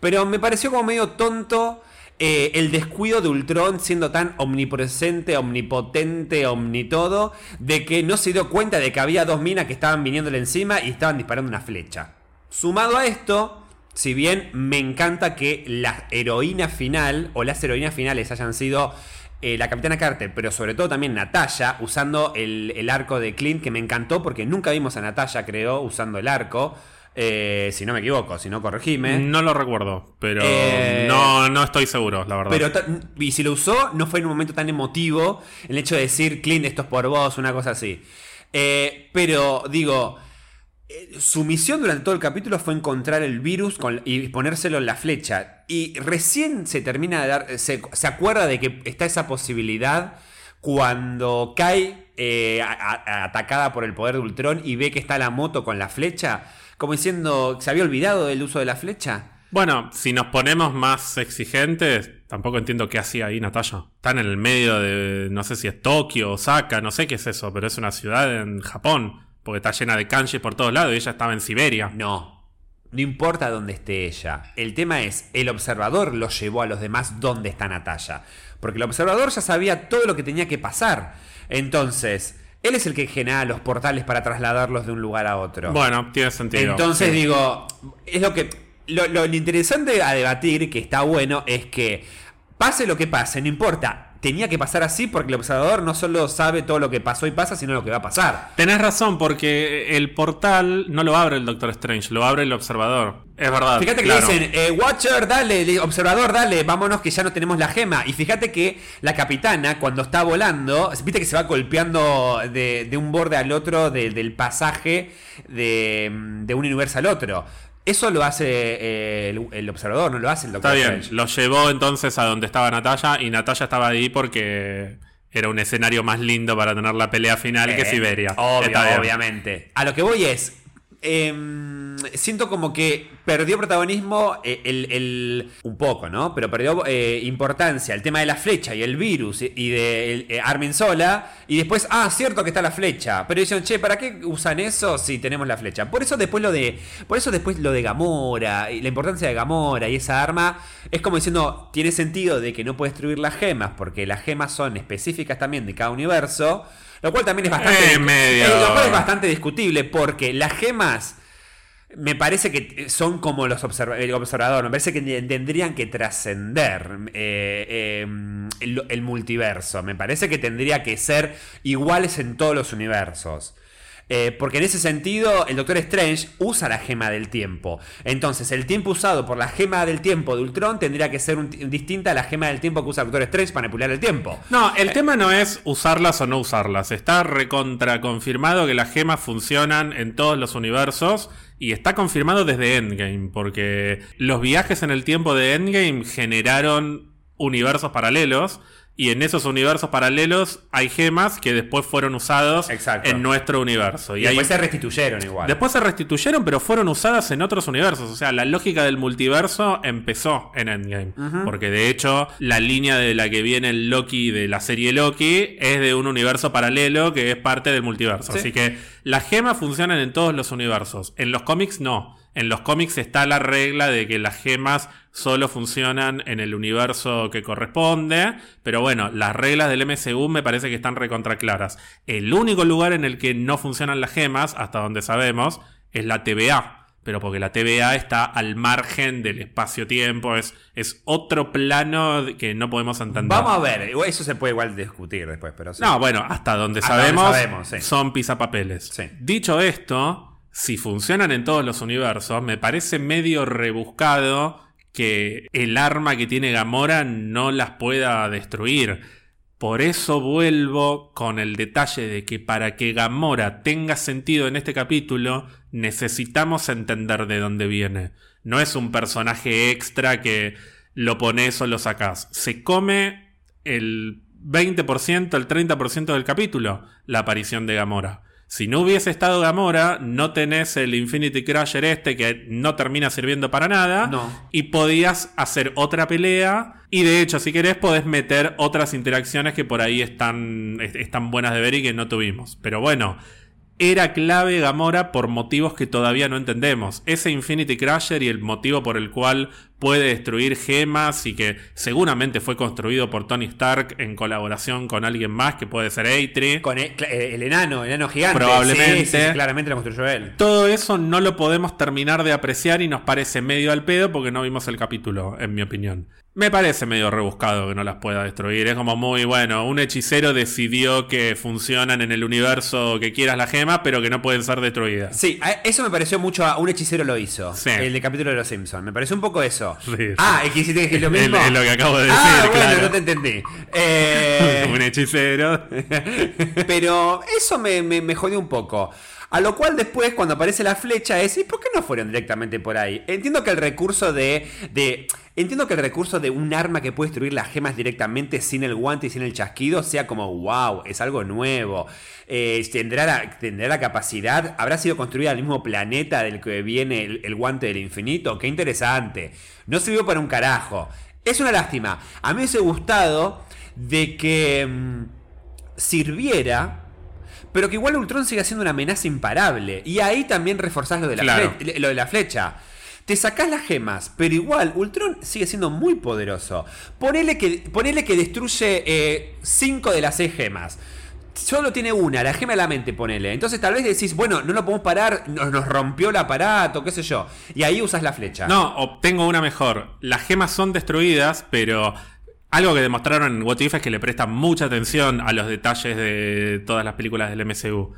Pero me pareció como medio tonto eh, el descuido de Ultron siendo tan omnipresente, omnipotente, omnitodo, de que no se dio cuenta de que había dos minas que estaban viniéndole encima y estaban disparando una flecha. Sumado a esto, si bien me encanta que la heroína final o las heroínas finales hayan sido eh, la Capitana Carter, pero sobre todo también Natalia, usando el, el arco de Clint, que me encantó porque nunca vimos a Natalia, creo, usando el arco. Eh, si no me equivoco, si no corregime. No lo recuerdo, pero Eh, no, no estoy seguro, la verdad. Pero y si lo usó, no fue en un momento tan emotivo el hecho de decir, Clint, esto es por vos, una cosa así. Pero digo, su misión durante todo el capítulo fue encontrar el virus y ponérselo en la flecha. Y recién se termina de dar, se, se acuerda de que está esa posibilidad cuando cae eh, atacada por el poder de Ultron y ve que está la moto con la flecha. Como diciendo, ¿se había olvidado del uso de la flecha? Bueno, si nos ponemos más exigentes, tampoco entiendo qué hacía ahí Natalia. Están en el medio de, no sé si es Tokio, Osaka, no sé qué es eso, pero es una ciudad en Japón, porque está llena de kanjis por todos lados y ella estaba en Siberia. No. No importa dónde esté ella. El tema es, el observador lo llevó a los demás dónde está Natalia. Porque el observador ya sabía todo lo que tenía que pasar. Entonces, él es el que genera los portales para trasladarlos de un lugar a otro. Bueno, tiene sentido. Entonces Sí. digo, es lo que lo, lo interesante a debatir, que está bueno, es que pase lo que pase, no importa. Tenía que pasar así porque el observador no solo sabe todo lo que pasó y pasa, sino lo que va a pasar. Tenés razón, porque el portal no lo abre el Doctor Strange, lo abre el observador. Es verdad. Fíjate que claro. le dicen, eh, Watcher, dale, le- observador, dale, vámonos que ya no tenemos la gema. Y fíjate que la capitana, cuando está volando, viste que se va golpeando de, de un borde al otro de- del pasaje de, de un universo al otro. Eso lo hace eh, el, el observador, no lo hace el Está Doctor bien, Strange. lo llevó entonces a donde estaba Natalia y Natalia estaba ahí porque era un escenario más lindo para tener la pelea final que Eh, Siberia. Obvio, Está bien. obviamente. A lo que voy es. Em, siento como que perdió protagonismo eh, el, el- un poco, ¿no? Pero perdió eh, importancia el tema de la flecha y el virus y- de el, eh, Armin Sola. Y después, ah, cierto que está la flecha. Pero dicen, che, ¿para qué usan eso si tenemos la flecha? Por eso después lo de. Por eso después lo de Gamora. Y la importancia de Gamora y esa arma. Es como diciendo, tiene sentido de que no puede destruir las gemas. Porque las gemas son específicas también de cada universo. Lo cual también es bastante. Eh, medio. eh, lo cual es bastante discutible. Porque las gemas. Me parece que son como los observa- el observador. Me parece que tendrían que trascender eh, eh, el, el multiverso. Me parece que tendría que ser iguales en todos los universos. Eh, porque en ese sentido, el Doctor Strange usa la gema del tiempo. Entonces, el tiempo usado por la gema del tiempo de Ultron tendría que ser distinta a la gema del tiempo que usa el Doctor Strange para manipular el tiempo. No, el tema no es usarlas o no usarlas. Está recontra confirmado que las gemas funcionan en todos los universos y está confirmado desde Endgame, porque los viajes en el tiempo de Endgame generaron universos paralelos y en esos universos paralelos hay gemas que después fueron usados Exacto. en nuestro universo. Y, Y, hay- después se restituyeron igual. Después se restituyeron, pero fueron usadas en otros universos. O sea, la lógica del multiverso empezó en Endgame. Porque de hecho, la línea de la que viene el Loki de la serie Loki es de un universo paralelo que es parte del multiverso. Sí. Así que las gemas funcionan en todos los universos. En los cómics no. En los cómics está la regla de que las gemas solo funcionan en el universo que corresponde. Pero bueno, las reglas del MCU me parece que están recontra claras. El único lugar en el que no funcionan las gemas, hasta donde sabemos, es la TVA. Pero porque la TVA está al margen del espacio-tiempo, es, es otro plano que no podemos entender. Vamos a ver, eso se puede igual discutir después, pero sí. No, bueno, hasta donde Hasta donde sabemos, sabemos, sí. son pisapapeles. Sí. Dicho esto, si funcionan en todos los universos, me parece medio rebuscado que el arma que tiene Gamora no las pueda destruir. Por eso vuelvo con el detalle de que para que Gamora tenga sentido en este capítulo, necesitamos entender de dónde viene. No es un personaje extra que lo pones o lo sacás. Se come el 20%, el 30% del capítulo, la aparición de Gamora. Si no hubiese estado Gamora, no tenés el Infinity Crusher este que no termina sirviendo para nada. No. Y podías hacer otra pelea. Y de hecho, si querés, podés meter otras interacciones que por ahí están, est- están buenas de ver y que no tuvimos. Pero bueno, era clave Gamora por motivos que todavía no entendemos. Ese Infinity Crusher y el motivo por el cual puede destruir gemas y que seguramente fue construido por Tony Stark en colaboración con alguien más que puede ser Eitri. Con el, el enano, el enano gigante. Probablemente. Sí, sí, claramente lo construyó él. Todo eso no lo podemos terminar de apreciar y nos parece medio al pedo porque no vimos el capítulo, en mi opinión. Me parece medio rebuscado que no las pueda destruir. Es como muy bueno. Un hechicero decidió que funcionan en el universo que quieras la gema, pero que no pueden ser destruidas. Sí, eso me pareció mucho a un hechicero lo hizo. Sí. El de capítulo de los Simpsons. Me pareció un poco eso. Sí, sí. Ah, hiciste que es lo mismo. Es- es lo que acabo de decir, ah, bueno, claro. no te entendí. Eh, Un hechicero. pero eso me, me, me jodió un poco. A lo cual después, cuando aparece la flecha, es ¿y por qué no fueron directamente por ahí? Entiendo que el recurso de. de entiendo que el recurso de un arma que puede destruir las gemas directamente sin el guante y sin el chasquido sea como wow, es algo nuevo. Eh, tendrá, la, tendrá la capacidad. Habrá sido construida al mismo planeta del que viene el, el guante del infinito. Qué interesante. No sirvió para un carajo. Es una lástima. A mí me hubiese gustado de que mm, sirviera. Pero que igual Ultron sigue siendo una amenaza imparable. Y ahí también reforzás lo de la, Claro. fle- lo de la flecha. Te sacás las gemas, pero igual Ultron sigue siendo muy poderoso. Ponele que, ponele que destruye 5 de las 6 gemas. solo tiene una, la gema de la mente, ponele. Entonces tal vez decís, bueno, no lo podemos parar, nos, nos rompió el aparato, qué sé yo. Y ahí usas la flecha. No, obtengo una mejor. Las gemas son destruidas, pero algo que demostraron en What If es que le prestan mucha atención a los detalles de todas las películas del MCU.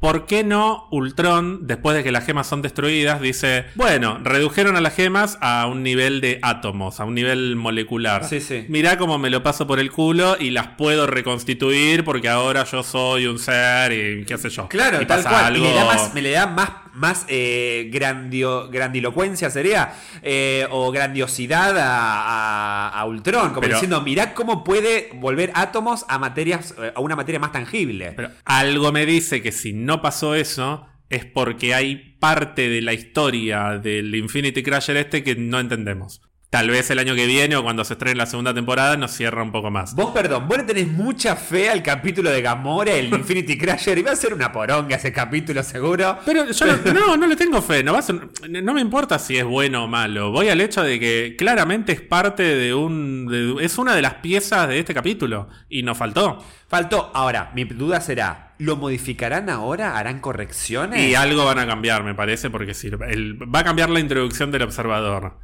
¿Por qué no Ultron, después de que las gemas son destruidas, dice, bueno, redujeron a las gemas a un nivel de átomos, a un nivel molecular? Sí, sí. Mirá cómo me lo paso por el culo y las puedo reconstituir porque ahora yo soy un ser y qué sé yo. Claro, y tal pasa cual. algo- Y le da más, me le da más, más eh, grandio- grandilocuencia, sería, eh, o grandiosidad a, a- a Ultron, como Pero- diciendo, mirá cómo puede volver átomos a materias, eh, a una materia más tangible. Pero algo me dice que si no pasó eso, es porque hay parte de la historia del Infinity Crusher este que no entendemos. Tal vez el año que viene o cuando se estrene la segunda temporada nos cierra un poco más. Vos, perdón, vos le tenés mucha fe al capítulo de Gamora, el Infinity Crusher, y va a ser una poronga ese capítulo seguro. Pero yo no, no, no le tengo fe. No, va a ser- no me importa si es bueno o malo. Voy al hecho de que claramente es parte de un. de- es una de las piezas de este capítulo. Y nos faltó. Faltó. Ahora, mi duda será, ¿lo modificarán ahora? ¿Harán correcciones? Y algo van a cambiar, me parece, porque si el- va a cambiar la introducción del observador.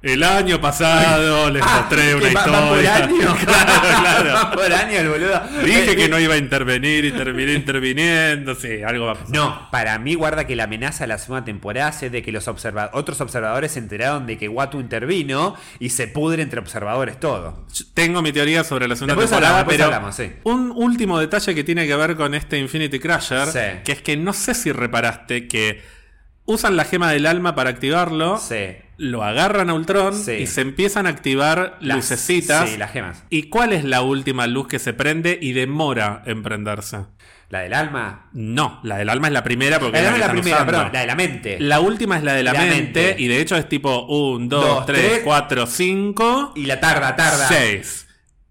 El año pasado les Ah, mostré una va- va por historia. año. claro, claro. Va por año el boludo. Dije Eh, que no iba a intervenir y terminé interviniendo. Sí, algo va a pasar. No, para mí guarda que la amenaza de la segunda temporada es de que los observa- otros observadores se enteraron de que Watu intervino y se pudre entre observadores todo. Tengo mi teoría sobre la segunda Después temporada, hablamos, pero hablamos, sí. un último detalle que tiene que ver con este Infinity Crusher, Sí. que es que no sé si reparaste que usan la gema del alma para activarlo, Sí. lo agarran a Ultron Sí. y se empiezan a activar Las- lucecitas. Sí, las gemas. ¿Y cuál es la última luz que se prende y demora en prenderse? La del alma. No, la del alma es la primera porque La del es alma es la primera, usando. perdón, la de la mente. La última es la de la, La mente, mente. y de hecho es tipo 1, 2, Dos, 3, tres. 4, 5, Y la tarda, tarda. 6.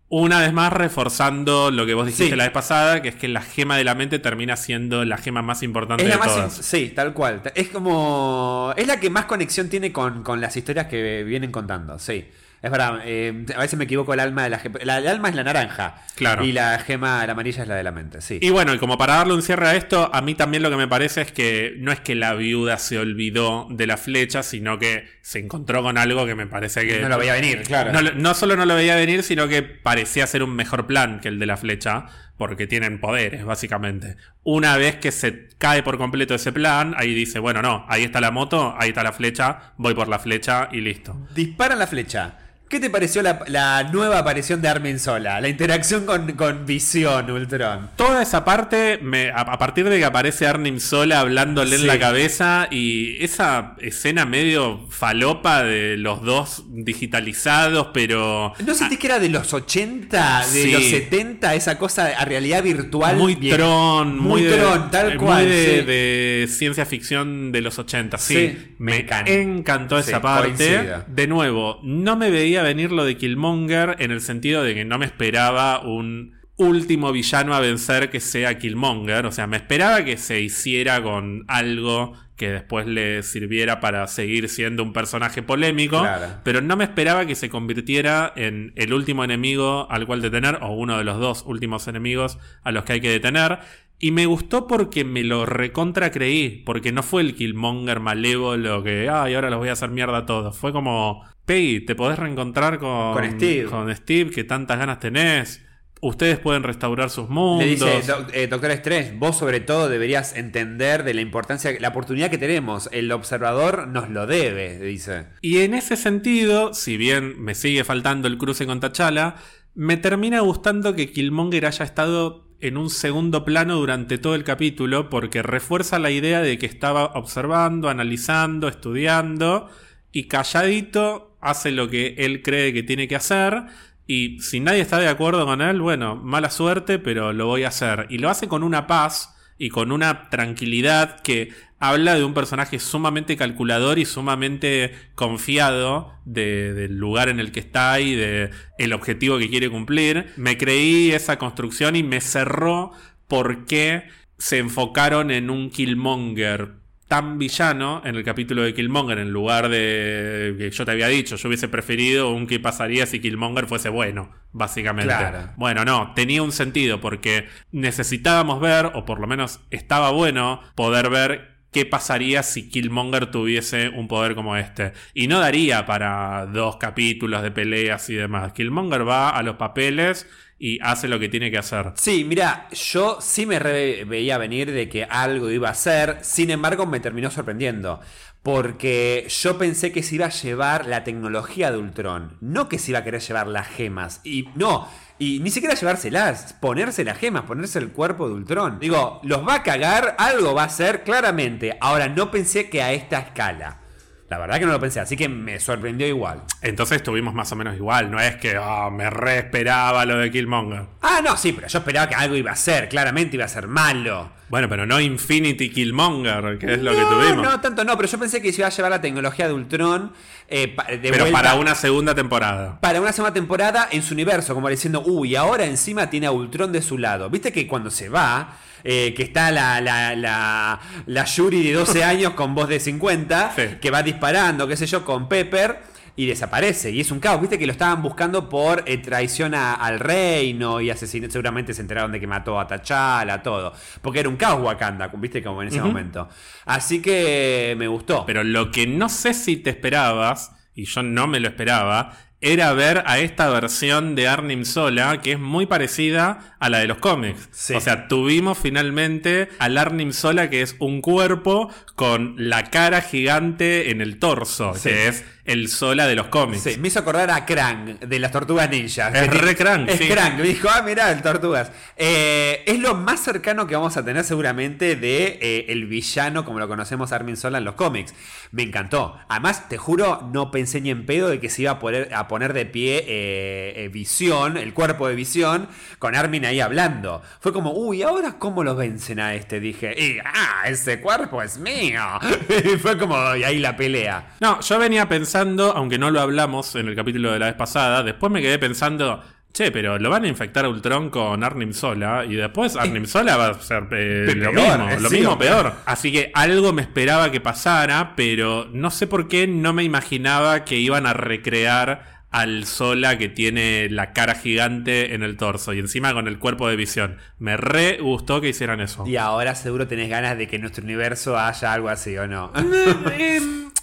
Una vez más reforzando lo que vos dijiste Sí. la vez pasada, que es que la gema de la mente termina siendo la gema más importante Es la de más. todas. Sí, tal cual. Es como. Es la que más conexión tiene con, con las historias que vienen contando, sí. Es verdad, eh, a veces me equivoco el alma de la gema. La, el alma es la naranja. Claro. Y la gema, la amarilla es la de la mente, sí. Y bueno, y como para darle un cierre a esto, a mí también lo que me parece es que no es que la viuda se olvidó de la flecha, sino que se encontró con algo que me parece que... no lo veía venir, claro. No, lo- no solo no lo veía venir, sino que parecía ser un mejor plan que el de la flecha, porque tienen poderes, básicamente. Una vez que se cae por completo ese plan, ahí dice, bueno, no, ahí está la moto, ahí está la flecha, voy por la flecha y listo. Disparan la flecha. ¿Qué te pareció la, la nueva aparición de Armin Sola? La interacción con, con Visión, Ultron. Toda esa parte, me- a, a partir de que aparece Arnim Sola hablándole en la cabeza y esa escena medio falopa de los dos digitalizados, pero ¿No sentís que era de los 80, de Sí. los 70, esa cosa a realidad virtual? muy Bien- tron, muy, Muy de- Tron, tal eh, cual, muy de, sí. de ciencia ficción de los 80. Sí, me me encantó esa parte. De nuevo, no me veía venir lo de Killmonger en el sentido de que no me esperaba un último villano a vencer que sea Killmonger. O sea, me esperaba que se hiciera con algo que después le sirviera para seguir siendo un personaje polémico. Claro. Pero no me esperaba que se convirtiera en el último enemigo al cual detener, o uno de los dos últimos enemigos a los que hay que detener. Y me gustó porque me lo recontra creí, porque no fue el Killmonger malévolo que, ay, ahora los voy a hacer mierda a todos. Fue como, Peggy, te podés reencontrar con, Con Steve. con Steve, que tantas ganas tenés. Ustedes pueden restaurar sus mundos. Le dice, "Doc- eh, doctor Strange, vos sobre todo deberías entender de la importancia, la oportunidad que tenemos. El observador nos lo debe, dice. Y en ese sentido, si bien me sigue faltando el cruce con T'Challa, me termina gustando que Killmonger haya estado en un segundo plano durante todo el capítulo porque refuerza la idea de que estaba observando, analizando, estudiando y calladito hace lo que él cree que tiene que hacer y si nadie está de acuerdo con él, bueno, mala suerte, pero lo voy a hacer. Y lo hace con una paz y con una tranquilidad que habla de un personaje sumamente calculador y sumamente confiado de- del lugar en el que está y de el objetivo que quiere cumplir. Me creí esa construcción y me cerró porque se enfocaron en un Killmonger tan villano en el capítulo de Killmonger en lugar de que yo te había dicho, yo hubiese preferido un qué pasaría si Killmonger fuese bueno, básicamente. Claro. Bueno, no, tenía un sentido porque necesitábamos ver, o por lo menos estaba bueno, poder ver qué pasaría si Killmonger tuviese un poder como este. Y no daría para dos capítulos de peleas y demás. Killmonger va a los papeles y hace lo que tiene que hacer. Sí, mira, yo sí me veía venir de que algo iba a ser, sin embargo me terminó sorprendiendo. Porque yo pensé que se iba a llevar la tecnología de Ultron, no que se iba a querer llevar las gemas. Y no, y ni siquiera llevárselas, ponerse las gemas, ponerse el cuerpo de Ultron. Digo, los va a cagar, algo va a hacer, claramente. Ahora, no pensé que a esta escala. La verdad que no lo pensé, así que me sorprendió igual. Entonces estuvimos más o menos igual. No es que "Ah, me re esperaba lo de Killmonger. Ah, no, sí, pero yo esperaba que algo iba a ser, claramente iba a ser malo. Bueno, pero no Infinity Killmonger, que es lo que No, tuvimos. No, tanto no, pero yo pensé que se iba a llevar la tecnología de Ultron eh, de pero vuelta para una segunda temporada. para una segunda temporada en su universo, como diciendo, uy, ahora encima tiene a Ultron de su lado. Viste que cuando se va, eh, que está la, la, la, la Yuri de 12 años con voz de 50, Sí. que va disparando, qué sé yo, con Pepper. Y desaparece, y es un caos. Viste que lo estaban buscando por eh, traición a- al reino y asesinato. Seguramente se enteraron de que mató a T'Challa, todo. Porque era un caos Wakanda, viste, como en ese momento. Así que me gustó. Pero lo que no sé si te esperabas, y yo no me lo esperaba, era ver a esta versión de Arnim Sola, que es muy parecida a la de los cómics. Sí. O sea, tuvimos finalmente al Arnim Sola, que es un cuerpo con la cara gigante en el torso, Sí. que es el Sola de los cómics. Sí, me hizo acordar a Krang de las Tortugas Ninja. Es Que re Krang, Es sí. Krang. Me dijo, ah, mirá, el Tortugas. Eh, es lo más cercano que vamos a tener seguramente de eh, el villano como lo conocemos Armin Sola en los cómics. Me encantó. Además, te juro, no pensé ni en pedo de que se iba a poner, a poner de pie eh, eh, Visión, el cuerpo de Visión, con Armin ahí hablando. Fue como, uy, ¿ahora cómo lo vencen a este? Dije, y, ah, ese cuerpo es mío. y fue como, y ahí la pelea. No, yo venía pensando, aunque no lo hablamos en el capítulo de la vez pasada, después me quedé pensando, che, pero lo van a infectar a Ultron con Arnim Sola y después Arnim Sola va a ser eh, lo peor, mismo, lo sí, mismo peor. Así que algo me esperaba que pasara, pero no sé por qué no me imaginaba que iban a recrear al Sola que tiene la cara gigante en el torso y encima con el cuerpo de visión. Me re gustó que hicieran eso. Y ahora seguro tenés ganas de que en nuestro universo haya algo así, ¿o no?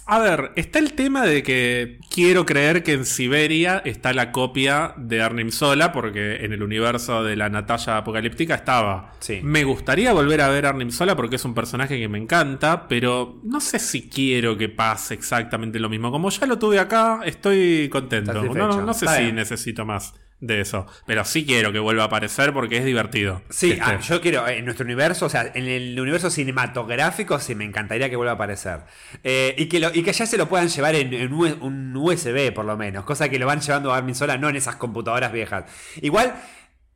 A ver, está el tema de que quiero creer que en Siberia está la copia de Arnim Sola, porque en el universo de la Natalia apocalíptica estaba. Sí. Me gustaría volver a ver a Arnim Sola porque es un personaje que me encanta, pero no sé si quiero que pase exactamente lo mismo. Como ya lo tuve acá, estoy contento. No, no sé Está si bien. necesito más de eso, pero sí quiero que vuelva a aparecer porque es divertido. Sí, Este, ah, yo quiero, en nuestro universo, o sea, en el universo cinematográfico, sí, me encantaría que vuelva a aparecer. Eh, y, que lo- y que ya se lo puedan llevar en, en U- un USB, por lo menos. Cosa que lo van llevando a Armin Sola, no en esas computadoras viejas. Igual,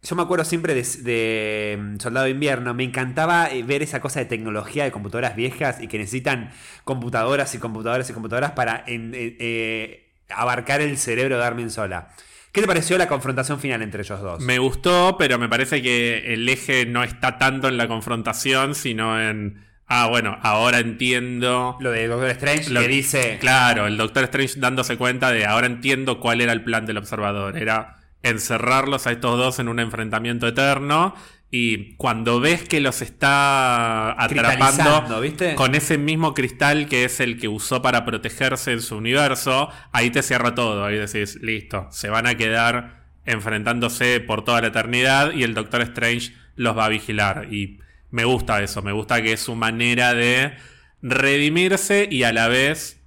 yo me acuerdo siempre de, de, mm, Soldado de Invierno. Me encantaba eh, ver esa cosa de tecnología de computadoras viejas y que necesitan computadoras y computadoras y computadoras para en- eh, eh, abarcar el cerebro de Armin Sola. ¿Qué te pareció la confrontación final entre ellos dos? Me gustó, pero me parece que el eje no está tanto en la confrontación, sino en. Ah, bueno, ahora entiendo. Lo de Doctor Strange lo que dice. Claro, el Doctor Strange dándose cuenta de ahora entiendo cuál era el plan del observador. Era encerrarlos a estos dos en un enfrentamiento eterno. Y cuando ves que los está atrapando con ese mismo cristal que es el que usó para protegerse en su universo, ahí te cierra todo. Ahí decís, listo, se van a quedar enfrentándose por toda la eternidad y el Doctor Strange los va a vigilar. Y me gusta eso, me gusta que es su manera de redimirse y a la vez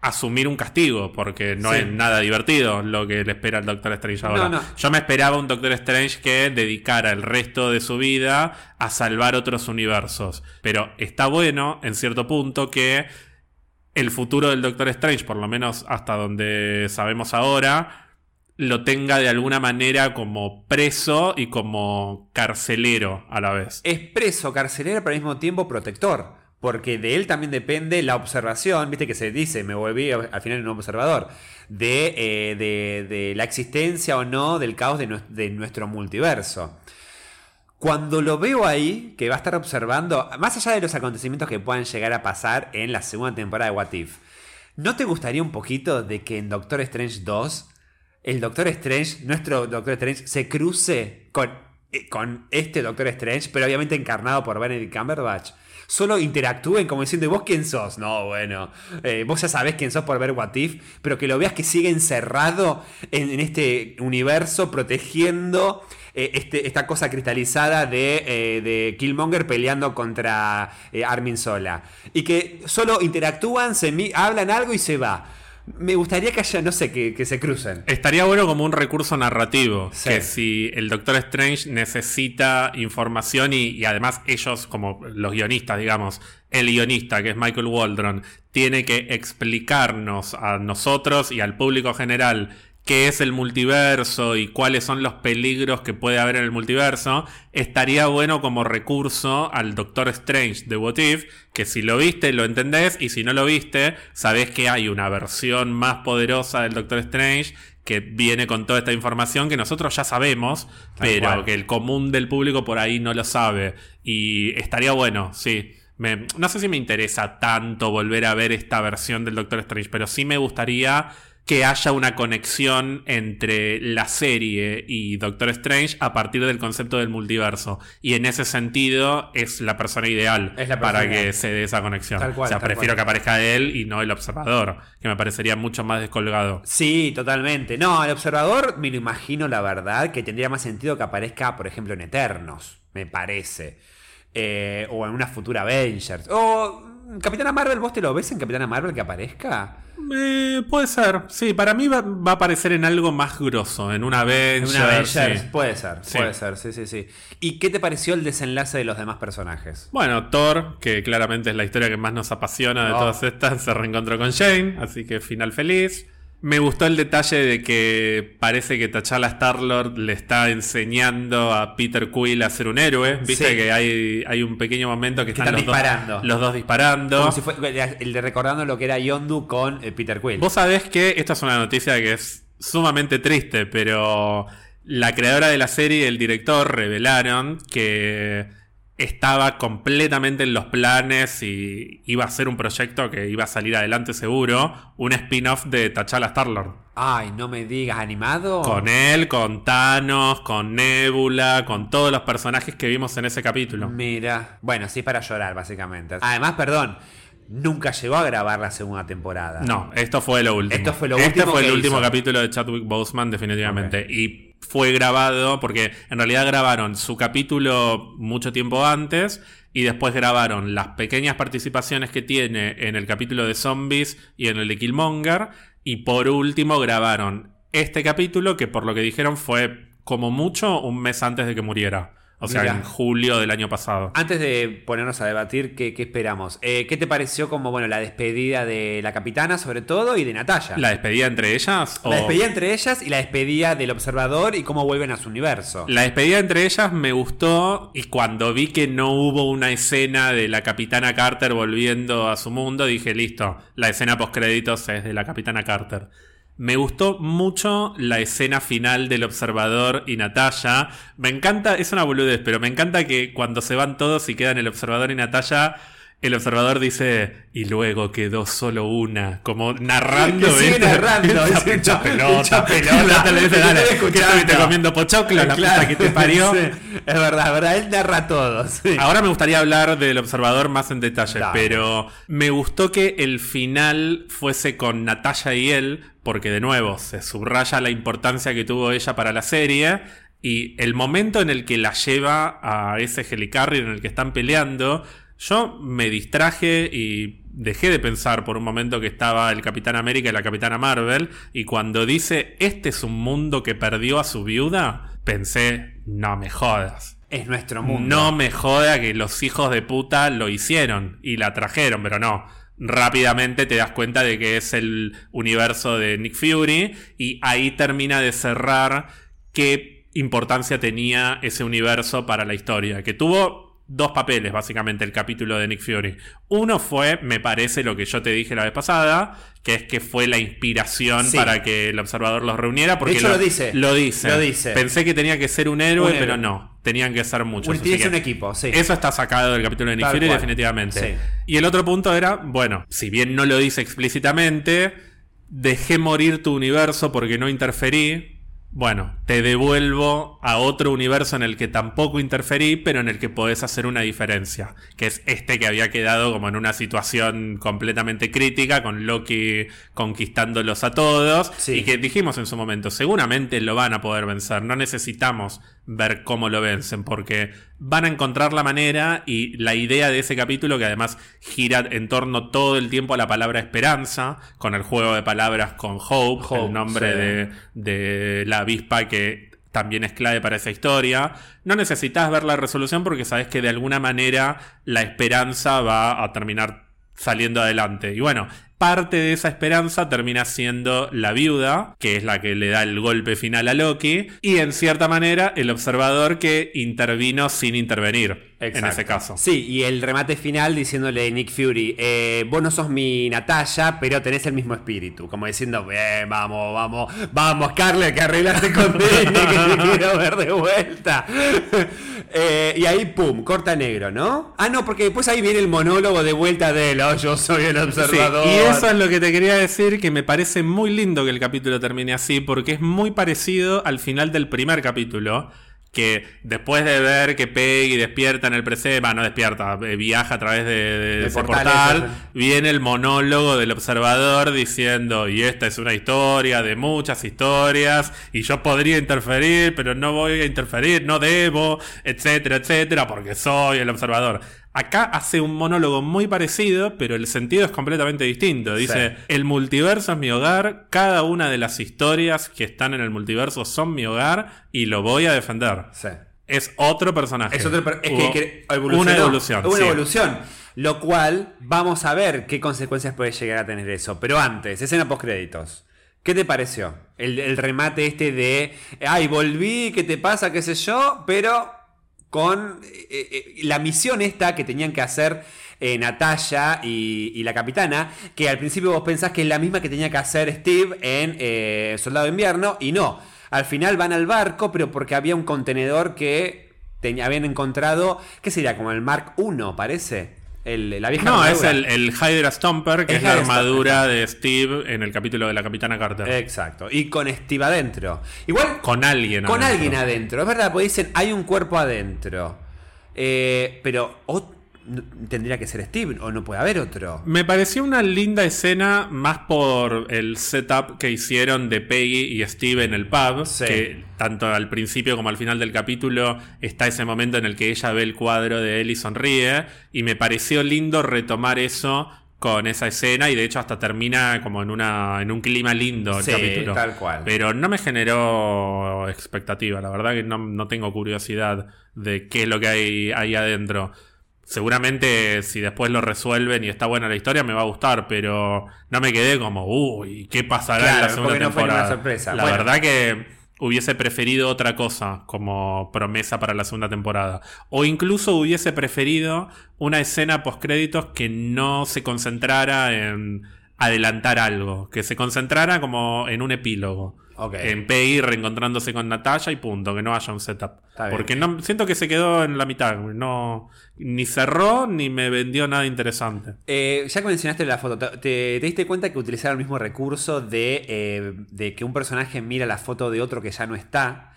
asumir un castigo, porque no Sí. es nada divertido lo que le espera al Doctor Strange ahora. No, no. Yo me esperaba un Doctor Strange que dedicara el resto de su vida a salvar otros universos. Pero está bueno, en cierto punto, que el futuro del Doctor Strange, por lo menos hasta donde sabemos ahora, lo tenga de alguna manera como preso y como carcelero a la vez. Es preso, carcelero, pero al mismo tiempo protector. Porque de él también depende la observación, viste que se dice, me volví al final un observador, de, eh, de, de la existencia o no del caos de, nues- de nuestro multiverso. Cuando lo veo ahí, que va a estar observando, más allá de los acontecimientos que puedan llegar a pasar en la segunda temporada de What If, ¿no te gustaría un poquito de que en Doctor Strange 2, el Doctor Strange, nuestro Doctor Strange, se cruce con, eh, con este Doctor Strange, pero obviamente encarnado por Benedict Cumberbatch? Solo interactúen como diciendo, ¿y vos quién sos? No, bueno, eh, vos ya sabés quién sos por ver What If, pero que lo veas que sigue encerrado en, este universo protegiendo eh, este, esta cosa cristalizada de, eh, de Killmonger peleando contra Armin Sola. Y que solo interactúan, se hablan algo y se va. Me gustaría que haya, no sé, que, que se crucen. Estaría bueno como un recurso narrativo. Sí. Que si el Doctor Strange necesita información y, y además ellos, como los guionistas, digamos, el guionista, que es Michael Waldron, tiene que explicarnos a nosotros y al público general qué es el multiverso y cuáles son los peligros que puede haber en el multiverso, estaría bueno como recurso al Doctor Strange de What If, que si lo viste lo entendés y si no lo viste, sabés que hay una versión más poderosa del Doctor Strange que viene con toda esta información que nosotros ya sabemos, Tal pero cual. que el común del público por ahí no lo sabe. Y estaría bueno, sí. Me- no sé si me interesa tanto volver a ver esta versión del Doctor Strange, pero sí me gustaría que haya una conexión entre la serie y Doctor Strange a partir del concepto del multiverso. Y en ese sentido es la persona ideal la persona para que se dé esa conexión. Tal cual, o sea, prefiero cual. que aparezca él y no el observador, que me parecería mucho más descolgado. Sí, totalmente. No, al observador me lo imagino, la verdad, que tendría más sentido que aparezca, por ejemplo, en Eternos, me parece. Eh, o en una futura Avengers. O Capitana Marvel, ¿vos te lo ves en Capitana Marvel que aparezca? Eh, puede ser, sí, para mí va, va a aparecer en algo más grosso, en una En Avengers. una Avengers, sí. puede ser, Sí. puede ser, sí, sí, sí. ¿Y qué te pareció el desenlace de los demás personajes? Bueno, Thor, que claramente es la historia que más nos apasiona de Oh. todas estas, se reencontró con Jane, así que final feliz. Me gustó el detalle de que parece que T'Challa Star-Lord le está enseñando a Peter Quill a ser un héroe. Viste Sí. que hay, hay un pequeño momento que, Que están, están los, disparando. Dos, los dos disparando. Como si fue el de recordando lo que era Yondu con eh, Peter Quill. Vos sabés que esta es una noticia que es sumamente triste, pero la creadora de la serie y el director revelaron que estaba completamente en los planes y iba a ser un proyecto que iba a salir adelante seguro, un spin-off de T'Challa Star-Lord. Ay, no me digas, ¿animado? Con él, con Thanos, con Nebula, con todos los personajes que vimos en ese capítulo. Mira, bueno, sí para llorar, básicamente. Además, perdón, nunca llegó a grabar la segunda temporada. No, esto fue lo último. Esto fue lo este último fue el último capítulo de Chadwick Boseman, definitivamente. Y fue grabado porque en realidad grabaron su capítulo mucho tiempo antes y después grabaron las pequeñas participaciones que tiene en el capítulo de Zombies y en el de Killmonger. Y por último grabaron este capítulo que por lo que dijeron fue como mucho un mes antes de que muriera. O sea, en julio del año pasado. Antes de ponernos a debatir, ¿qué, qué esperamos? Eh, ¿Qué te pareció como bueno la despedida de la capitana, sobre todo, y de Natalia? ¿La despedida entre ellas? La despedida entre ellas y la despedida del observador y cómo vuelven a su universo. La despedida entre ellas me gustó y cuando vi que no hubo una escena de la capitana Carter volviendo a su mundo, dije, listo, la escena postcréditos es de la capitana Carter. Me gustó mucho la escena final del observador y Natalia. Me encanta, es una boludez, pero me encanta que cuando se van todos y quedan el observador y Natalia, el observador dice, y luego quedó solo una, como narrando. Sigue ¿viste? narrando, Esa pincha "No, pelota. pincha pelota". La otra le dice, Te "Dale, estoy ¿qué escuchando". estuviste comiendo pochoclo? La puta que te parió. Sí, es verdad, es verdad, él narra todo. sí. Ahora me gustaría hablar del observador más en detalle, pero me gustó que el final fuese con Natalia y él, porque de nuevo se subraya la importancia que tuvo ella para la serie. Y el momento en el que la lleva a ese helicarrier en el que están peleando, yo me distraje y dejé de pensar por un momento que estaba el Capitán América y la Capitana Marvel. Y cuando dice, este es un mundo que perdió a su viuda, pensé, no me jodas. Es nuestro mundo. No me joda que los hijos de puta lo hicieron y la trajeron, pero no. Rápidamente te das cuenta de que es el universo de Nick Fury y ahí termina de cerrar qué importancia tenía ese universo para la historia. Que tuvo dos papeles, básicamente, el capítulo de Nick Fury. Uno fue, me parece, lo que yo te dije la vez pasada, que es que fue la inspiración Sí. para que el observador los reuniera. Porque De hecho, lo dice. Lo dice. Lo dice. Pensé que tenía que ser un héroe, Un héroe. pero no. Tenían que ser muchos. Un- que un equipo, sí. Eso está sacado del capítulo de Nick Tal Fury, cual. definitivamente. Sí. Y el otro punto era, bueno, si bien no lo dice explícitamente, dejé morir tu universo porque no interferí. Bueno, te devuelvo a otro universo en el que tampoco interferí, pero en el que podés hacer una diferencia. Que es este que había quedado como en una situación completamente crítica, con Loki conquistándolos a todos. Sí. Y que dijimos en su momento, seguramente lo van a poder vencer. No necesitamos ver cómo lo vencen, porque van a encontrar la manera y la idea de ese capítulo, que además gira en torno todo el tiempo a la palabra esperanza, con el juego de palabras con Hope, Hope, el nombre sí. de, de la avispa que también es clave para esa historia. No necesitas ver la resolución porque sabes que de alguna manera la esperanza va a terminar saliendo adelante. Y bueno, parte de esa esperanza termina siendo la viuda, que es la que le da el golpe final a Loki, y en cierta manera el observador que intervino sin intervenir en ese caso. Sí, y el remate final diciéndole a Nick Fury, eh, vos no sos mi Natalia, pero tenés el mismo espíritu. Como diciendo, "Bien, vamos, vamos, vamos, Carly, que arreglaste con Disney, que te quiero ver de vuelta. Eh, y ahí, pum, corta negro, ¿no? Ah, no, porque después ahí viene el monólogo de vuelta de él, "Oh, yo soy el Sí, observador. y eso es lo que te quería decir, que me parece muy lindo que el capítulo termine así, porque es muy parecido al final del primer capítulo, que después de ver que Peggy despierta en el presente, no despierta, eh, viaja a través de, ese portal portal, ese. viene el monólogo del observador diciendo, y esta es una historia de muchas historias, y yo podría interferir, pero no voy a interferir, no debo, etcétera, etcétera, porque soy el observador. Acá hace un monólogo muy parecido, pero el sentido es completamente distinto. Dice, Sí. el multiverso es mi hogar, cada una de las historias que están en el multiverso son mi hogar y lo voy a defender. Sí. Es otro personaje. Es, otro es Hubo que, evolucionó. Una evolución. Una sí. evolución. Lo cual, vamos a ver qué consecuencias puede llegar a tener eso. Pero antes, escena post créditos. ¿Qué te pareció? El, el remate este de. Ay, volví, ¿qué te pasa? ¿Qué sé yo? Pero con eh, eh, la misión esta que tenían que hacer eh, Natalia y, la capitana, que al principio vos pensás que es la misma que tenía que hacer Steve en eh, Soldado de Invierno, y no. Al final van al barco, pero porque había un contenedor que te- habían encontrado, ¿qué sería? Como el Mark I, parece. El, la vieja No, es el, el Hydra Stomper, que es la Stomper. armadura de Steve en el capítulo de la Capitana Carter. Exacto. Y con Steve adentro. Igual con alguien. Con adentro. alguien adentro, es verdad, porque dicen hay un cuerpo adentro. Eh, pero o- n- tendría que ser Steve o no puede haber otro. Me pareció una linda escena más por el setup que hicieron de Peggy y Steve en el pub, Sí. que tanto al principio como al final del capítulo está ese momento en el que ella ve el cuadro de él y sonríe, y me pareció lindo retomar eso con esa escena y de hecho hasta termina como en una en un clima lindo el Sí, capítulo. tal cual. Pero no me generó expectativa, la verdad que no, no tengo curiosidad de qué es lo que hay ahí adentro. Seguramente si después lo resuelven y está buena la historia me va a gustar, pero no me quedé como, uy, ¿qué pasará en la segunda no temporada? sorpresa. La Bueno. verdad que hubiese preferido otra cosa como promesa para la segunda temporada. O incluso hubiese preferido una escena post créditos que no se concentrara en adelantar algo, que se concentrara como en un epílogo. En Peggy reencontrándose con Natalia y punto, que no haya un setup. Porque no, siento que se quedó en la mitad, no ni cerró ni me vendió nada interesante. Eh, ya que mencionaste la foto, ¿te, te diste cuenta que utilizaron el mismo recurso de, eh, de que un personaje mira la foto de otro que ya no está?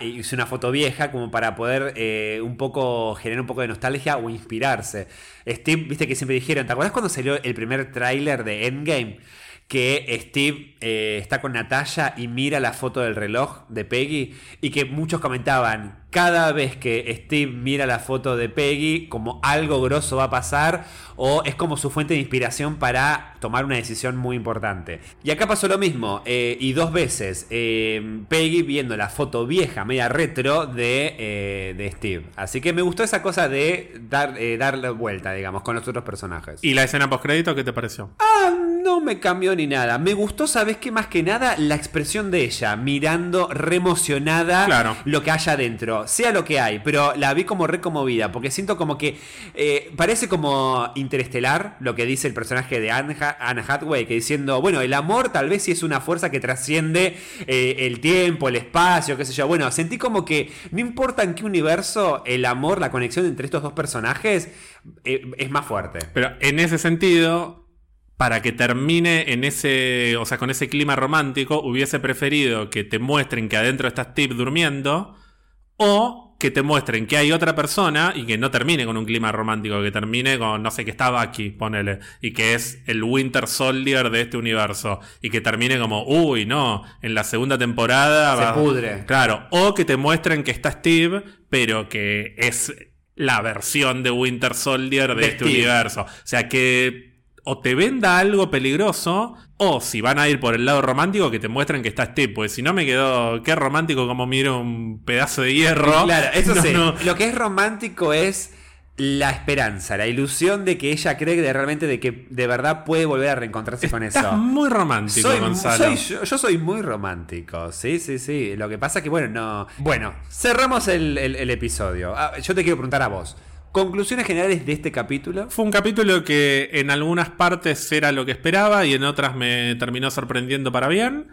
Es una foto vieja como para poder eh, un poco generar un poco de nostalgia o inspirarse. Steve, viste que siempre dijeron, ¿te acuerdas cuando salió el primer tráiler de Endgame? Que Steve eh, está con Natalia y mira la foto del reloj de Peggy y que muchos comentaban, cada vez que Steve mira la foto de Peggy, como algo grosso va a pasar o es como su fuente de inspiración para tomar una decisión muy importante. Y acá pasó lo mismo, eh, y dos veces, eh, Peggy viendo la foto vieja, media retro de, eh, de Steve. Así que me gustó esa cosa de dar, dar la vuelta, digamos, con los otros personajes. ¿Y la escena post crédito qué te pareció? Ah, no me cambió ni nada. Me gustó, ¿sabes qué? Más que nada, la expresión de ella, mirando re emocionada Claro. lo que haya adentro. Sea lo que hay, pero la vi como re conmovida, porque siento como que eh, parece como interestelar lo que dice el personaje de Anne, Ha- Anne Hathaway, que diciendo, bueno, el amor tal vez sí es una fuerza que trasciende eh, el tiempo, el espacio, qué sé yo. Bueno, sentí como que no importa en qué universo, el amor, la conexión entre estos dos personajes eh, es más fuerte. Pero en ese sentido, para que termine en ese, o sea, con ese clima romántico, hubiese preferido que te muestren que adentro está Steve durmiendo o que te muestren que hay otra persona y que no termine con un clima romántico, que termine con, no sé, que está Bucky, ponele, y que es el Winter Soldier de este universo, y que termine como, uy, no, en la segunda temporada Se va- pudre. Claro, o que te muestren que está Steve, pero que es la versión de Winter Soldier de, De este Steve. universo. O sea, que o te venda algo peligroso, o si van a ir por el lado romántico, que te muestren que está Steve. Pues si no me quedó, qué romántico como miro un pedazo de hierro. Claro, eso No, sí. no. Lo que es romántico es la esperanza, la ilusión de que ella cree de realmente de que de verdad puede volver a reencontrarse con Estás eso. muy romántico, Soy, Gonzalo. soy- yo, yo soy muy romántico, sí, sí, sí. Lo que pasa es que, bueno, no. Bueno, cerramos el, el- el episodio. Ah, yo te quiero preguntar a vos. Conclusiones generales de este capítulo. Fue un capítulo que en algunas partes era lo que esperaba y en otras me terminó sorprendiendo para bien.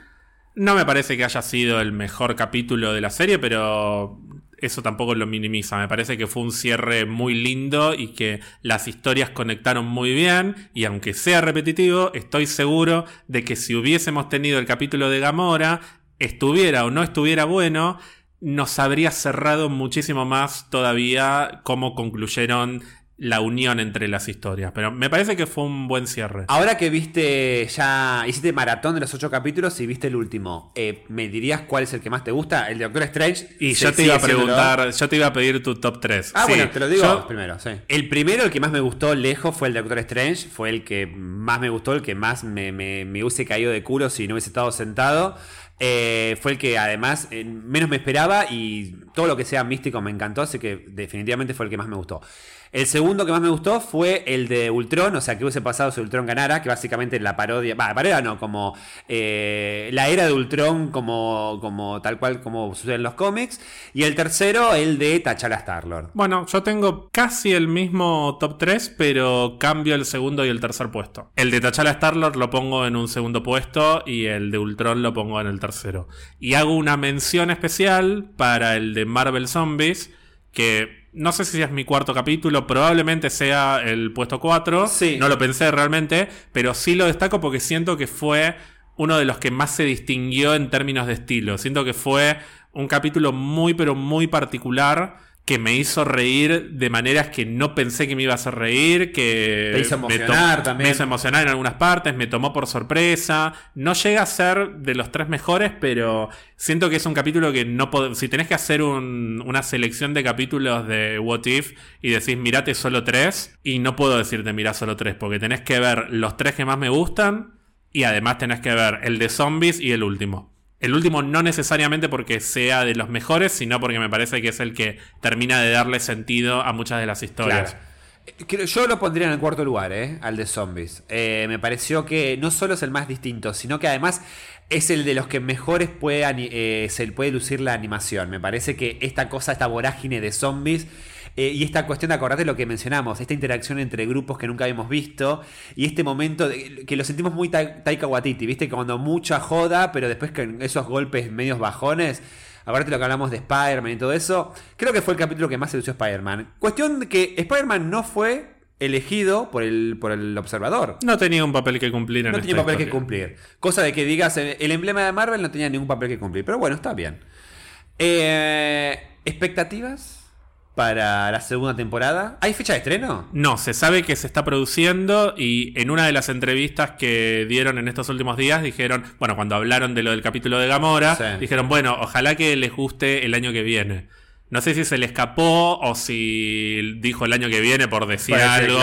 No me parece que haya sido el mejor capítulo de la serie, pero eso tampoco lo minimiza. Me parece que fue un cierre muy lindo y que las historias conectaron muy bien. Y aunque sea repetitivo, estoy seguro de que si hubiésemos tenido el capítulo de Gamora, estuviera o no estuviera bueno, nos habría cerrado muchísimo más todavía cómo concluyeron la unión entre las historias. Pero me parece que fue un buen cierre. Ahora que viste ya, hiciste maratón de los ocho capítulos y viste el último, eh, ¿me dirías cuál es el que más te gusta? ¿El de Doctor Strange? Y yo te iba a preguntar, yo te iba a pedir tu top 3. Ah, bueno, te lo digo Yo- primero, sí. El primero, el que más me gustó lejos, fue el de Doctor Strange. Fue el que más me gustó, el que más me, me- me hubiese caído de culo si no hubiese estado sentado. Eh, fue el que además eh, menos me esperaba y todo lo que sea místico me encantó, así que definitivamente fue el que más me gustó. El segundo que más me gustó fue el de Ultron, o sea, que hubiese pasado si Ultron ganara, que básicamente la parodia, va, parodia no, como eh, la era de Ultron como, como tal cual como sucede en los cómics. Y el tercero, el de T'Challa Star-Lord. Bueno, yo tengo casi el mismo top 3, pero cambio el segundo y el tercer puesto. El de T'Challa Star-Lord lo pongo en un segundo puesto y el de Ultron lo pongo en el tercero. Y hago una mención especial para el de Marvel Zombies, que no sé si es mi cuarto capítulo, probablemente sea el puesto 4. Sí. No lo pensé realmente, pero sí lo destaco porque siento que fue uno de los que más se distinguió en términos de estilo. Siento que fue un capítulo muy, pero muy particular que me hizo reír de maneras que no pensé que me iba a hacer reír, que Te hizo me emocionar también. Me hizo emocionar en algunas partes, me tomó por sorpresa. No llega a ser de los tres mejores, pero siento que es un capítulo que no pod- Si tenés que hacer un- una selección de capítulos de What If y decís mirate solo tres, y no puedo decirte mirá solo tres, porque tenés que ver los tres que más me gustan y además tenés que ver el de zombies y el último. El último no necesariamente porque sea de los mejores, sino porque me parece que es el que termina de darle sentido a muchas de las historias. Claro. Eh, Yo lo pondría en el cuarto lugar, ¿eh? Al de zombies. Eh, me pareció que no solo es el más distinto, sino que además es el de los que mejores puede, eh, se puede lucir la animación. Me parece que esta cosa, esta vorágine de zombies eh, y esta cuestión de acordarte lo que mencionamos, esta interacción entre grupos que nunca habíamos visto y este momento de- que lo sentimos muy ta- Taika Waititi, ¿viste? Cuando mucha joda, pero después con esos golpes medios bajones. Aparte lo que hablamos de Spider-Man y todo eso, creo que fue el capítulo que más sedució a Spider-Man. Cuestión de que Spider-Man no fue elegido por el, por el observador. No tenía un papel que cumplir en No tenía papel que cumplir. Cosa de que digas, eh, el emblema de Marvel no tenía ningún papel que cumplir. Pero bueno, está bien. Eh, ¿Expectativas para la segunda temporada? ¿Hay fecha de estreno? No, se sabe que se está produciendo y en una de las entrevistas que dieron en estos últimos días dijeron, bueno, cuando hablaron de lo del capítulo de Gamora, Sí. dijeron, bueno, ojalá que les guste el año que viene. No sé si se le escapó o si dijo el año que viene por decir algo.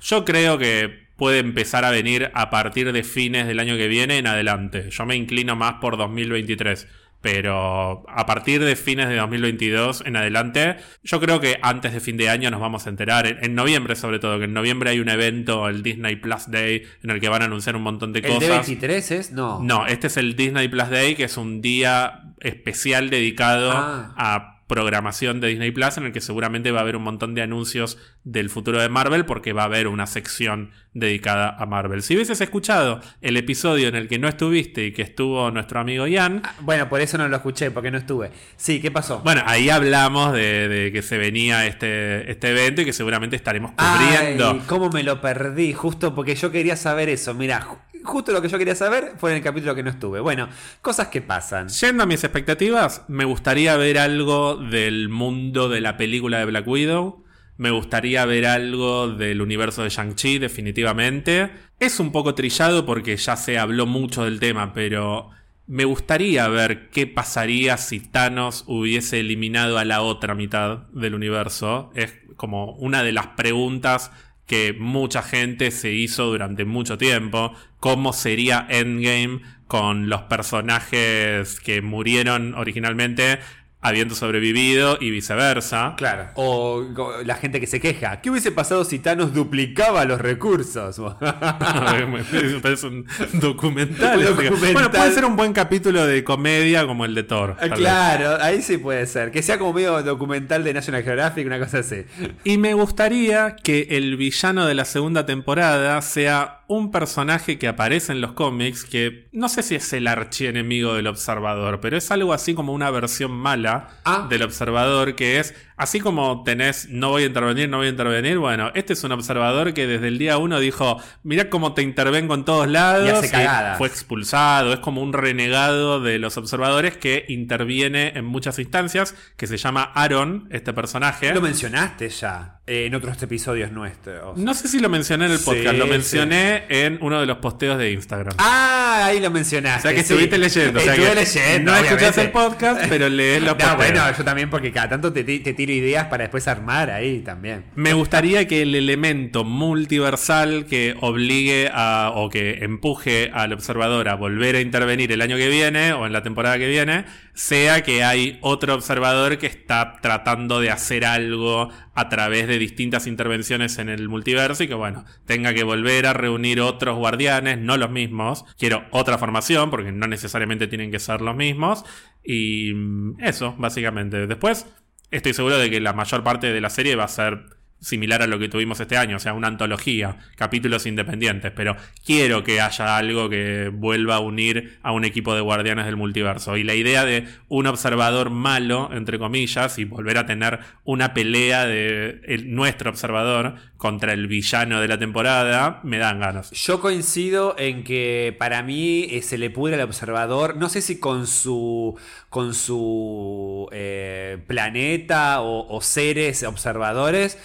Yo creo que puede empezar a venir a partir de fines del año que viene en adelante. Yo me inclino más por 2023. Pero a partir de fines de 2022 en adelante, yo creo que antes de fin de año nos vamos a enterar, en, en noviembre sobre todo, que en noviembre hay un evento, el Disney Plus Day, en el que van a anunciar un montón de ¿El cosas. D23 es? No. No, este es el Disney Plus Day, que es un día especial dedicado Ah. a programación de Disney Plus, en el que seguramente va a haber un montón de anuncios del futuro de Marvel, porque va a haber una sección dedicada a Marvel. Si hubieses escuchado el episodio en el que no estuviste y que estuvo nuestro amigo Ian, Ah, Bueno, por eso no lo escuché, porque no estuve. Sí, ¿qué pasó? bueno, ahí hablamos de, de que se venía este, este evento y que seguramente estaremos cubriendo. Ay, cómo me lo perdí, justo porque yo quería saber eso. Mira, justo lo que yo quería saber fue en el capítulo que no estuve. Bueno, cosas que pasan. Yendo a mis expectativas, me gustaría ver algo del mundo de la película de Black Widow. Me gustaría ver algo del universo de Shang-Chi, definitivamente. Es un poco trillado porque ya se habló mucho del tema, pero me gustaría ver qué pasaría si Thanos hubiese eliminado a la otra mitad del universo. Es como una de las preguntas que mucha gente se hizo durante mucho tiempo. ¿Cómo sería Endgame con los personajes que murieron originalmente habiendo sobrevivido y viceversa? Claro. O, o la gente que se queja. ¿Qué hubiese pasado si Thanos duplicaba los recursos? es un documental. Un documental. Bueno, puede ser un buen capítulo de comedia como el de Thor. Ah, vez. claro, ahí sí puede ser. Que sea como medio documental de National Geographic, una cosa así. Y me gustaría que el villano de la segunda temporada sea un personaje que aparece en los cómics que no sé si es el archienemigo del observador, pero es algo así como una versión mala Ah. del observador que es así como tenés no voy a intervenir, no voy a intervenir, bueno, este es un observador que desde el día uno dijo, mirá cómo te intervengo en todos lados Y hace cagadas. fue expulsado, es como un renegado de los observadores que interviene en muchas instancias, que se llama Aaron, este personaje. Lo mencionaste ya eh, en otros episodios nuestros. No sé si lo mencioné en el podcast, Sí, lo mencioné en uno de los posteos de Instagram. Ah, ahí lo o mencionaste. sea que sí. estuviste leyendo. o sea Estuve que leyendo. No escuchás obviamente. el podcast, pero lees los No, posteos. bueno, yo también porque cada tanto te, te tiro ideas para después armar ahí también. Me gustaría que el elemento multiversal que obligue a o que empuje al observador a volver a intervenir el año que viene o en la temporada que viene sea que hay otro observador que está tratando de hacer algo a través de distintas intervenciones en el multiverso y que bueno, tenga que volver a reunir otros guardianes, no los mismos. Quiero otra formación porque no necesariamente tienen que ser los mismos y mm, eso, básicamente. Después estoy seguro de que la mayor parte de la serie va a ser similar a lo que tuvimos este año, o sea, una antología, capítulos independientes, pero quiero que haya algo que vuelva a unir a un equipo de guardianes del multiverso. Y la idea de un observador malo, entre comillas, y volver a tener una pelea de nuestro observador contra el villano de la temporada, me dan ganas. Yo coincido en que para mí eh, se le pudre al observador, no sé si con su con su eh, planeta o, seres observadores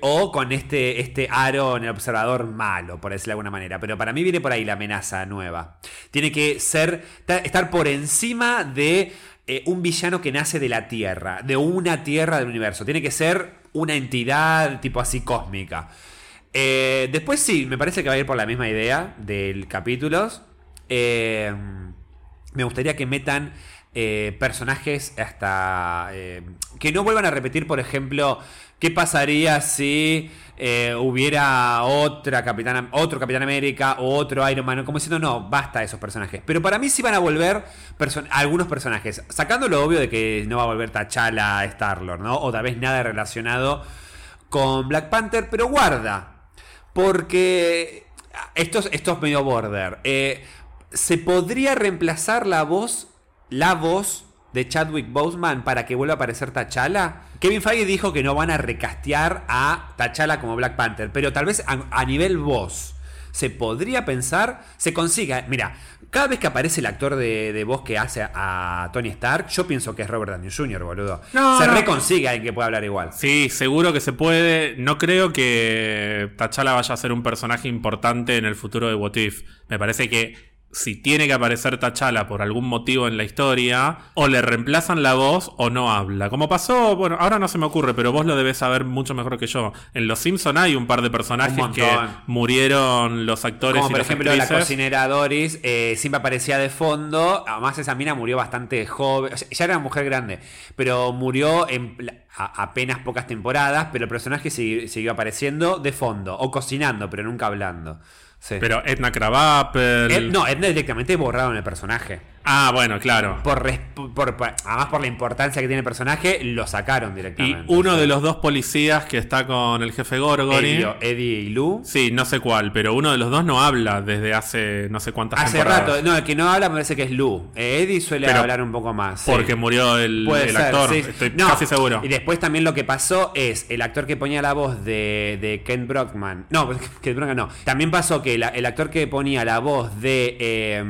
o con este, este aro en el observador malo, por decirlo de alguna manera. Pero para mí viene por ahí la amenaza nueva. Tiene que ser ta- estar por encima de eh, un villano que nace de la Tierra, de una Tierra del universo. Tiene que ser una entidad tipo así cósmica. Eh, después sí, me parece que va a ir por la misma idea del capítulos. Eh, me gustaría que metan eh, personajes hasta... que no vuelvan a repetir, por ejemplo, qué pasaría si eh, hubiera otra Capitán, otro Capitán América o otro Iron Man. Como diciendo, no, basta esos personajes. Pero para mí sí van a volver algunos personajes. Sacando lo obvio de que no va a volver T'Challa Star-Lord, ¿no? O tal vez nada relacionado con Black Panther, pero guarda. Porque esto es, esto es medio border. Eh, ¿Se podría reemplazar la voz, la voz de Chadwick Boseman para que vuelva a aparecer T'Challa? Kevin Feige dijo que no van a recastear a T'Challa como Black Panther, pero tal vez a, a nivel voz. Se podría pensar, se consiga. Mira, cada vez que aparece el actor de, de voz que hace a Tony Stark, yo pienso que es Robert Downey Jr., boludo. No, se no. reconsigue alguien que pueda hablar igual. Sí, seguro que se puede. No creo que T'Challa vaya a ser un personaje importante en el futuro de What If. Me parece que si tiene que aparecer T'Challa por algún motivo en la historia, o le reemplazan la voz o no habla. Como pasó, bueno, ahora no se me ocurre, pero vos lo debes saber mucho mejor que yo. En Los Simpson hay un par de personajes que murieron los actores Como y por las ejemplo la cocinera Doris, eh, siempre aparecía de fondo. Además, esa mina murió bastante joven. O sea, ya era una mujer grande, pero murió en a- apenas pocas temporadas. Pero el personaje sigui- siguió apareciendo de fondo o cocinando, pero nunca hablando. Sí. Pero Edna Krabappel. Ed- no, Edna directamente borraron el personaje. Ah, bueno, claro. Por, por- por- además, por la importancia que tiene el personaje, lo sacaron Y directamente. uno de los dos policías que está con el jefe Gorgoni. Eddie, Eddie y Lou. Sí, no sé cuál, pero uno de los dos no habla desde hace no sé cuántas Hace temporadas. rato, no, el que no habla me parece que es Lou. Eh, Eddie suele Pero hablar un poco más. sí. Porque murió el, Puede el ser, actor, sí. estoy No, casi seguro. Y después también lo que pasó es el actor que ponía la voz de, de Ken Brockman. No, Ken Brockman no. También pasó que la- el actor que ponía la voz de eh,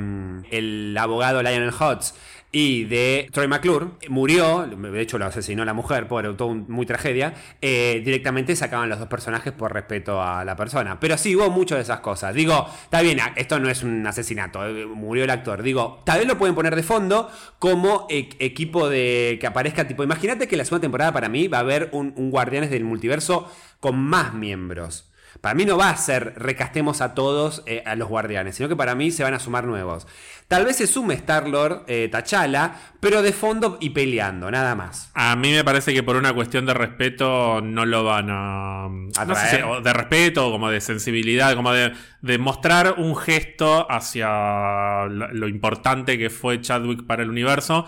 el abogado Lionel Hutz y de Troy McClure murió, de hecho lo asesinó la mujer, por un- muy tragedia. eh, directamente sacaban los dos personajes por respeto a la persona. Pero sí hubo mucho de esas cosas. Digo, está bien, esto no es un asesinato, eh, murió el actor. Digo, tal vez lo pueden poner de fondo como e- equipo de que aparezca tipo. Imagínate que la segunda temporada para mí va a haber un, un Guardianes del Multiverso con más miembros. Para mí no va a ser recastemos a todos eh, a los guardianes, sino que para mí se van a sumar nuevos. Tal vez se sume Star-Lord, eh, T'Challa, pero de fondo y peleando, nada más. A mí me parece que por una cuestión de respeto no lo van a... no sé Atraer. si- o de respeto, como de sensibilidad, como de, de mostrar un gesto hacia lo, lo importante que fue Chadwick para el universo.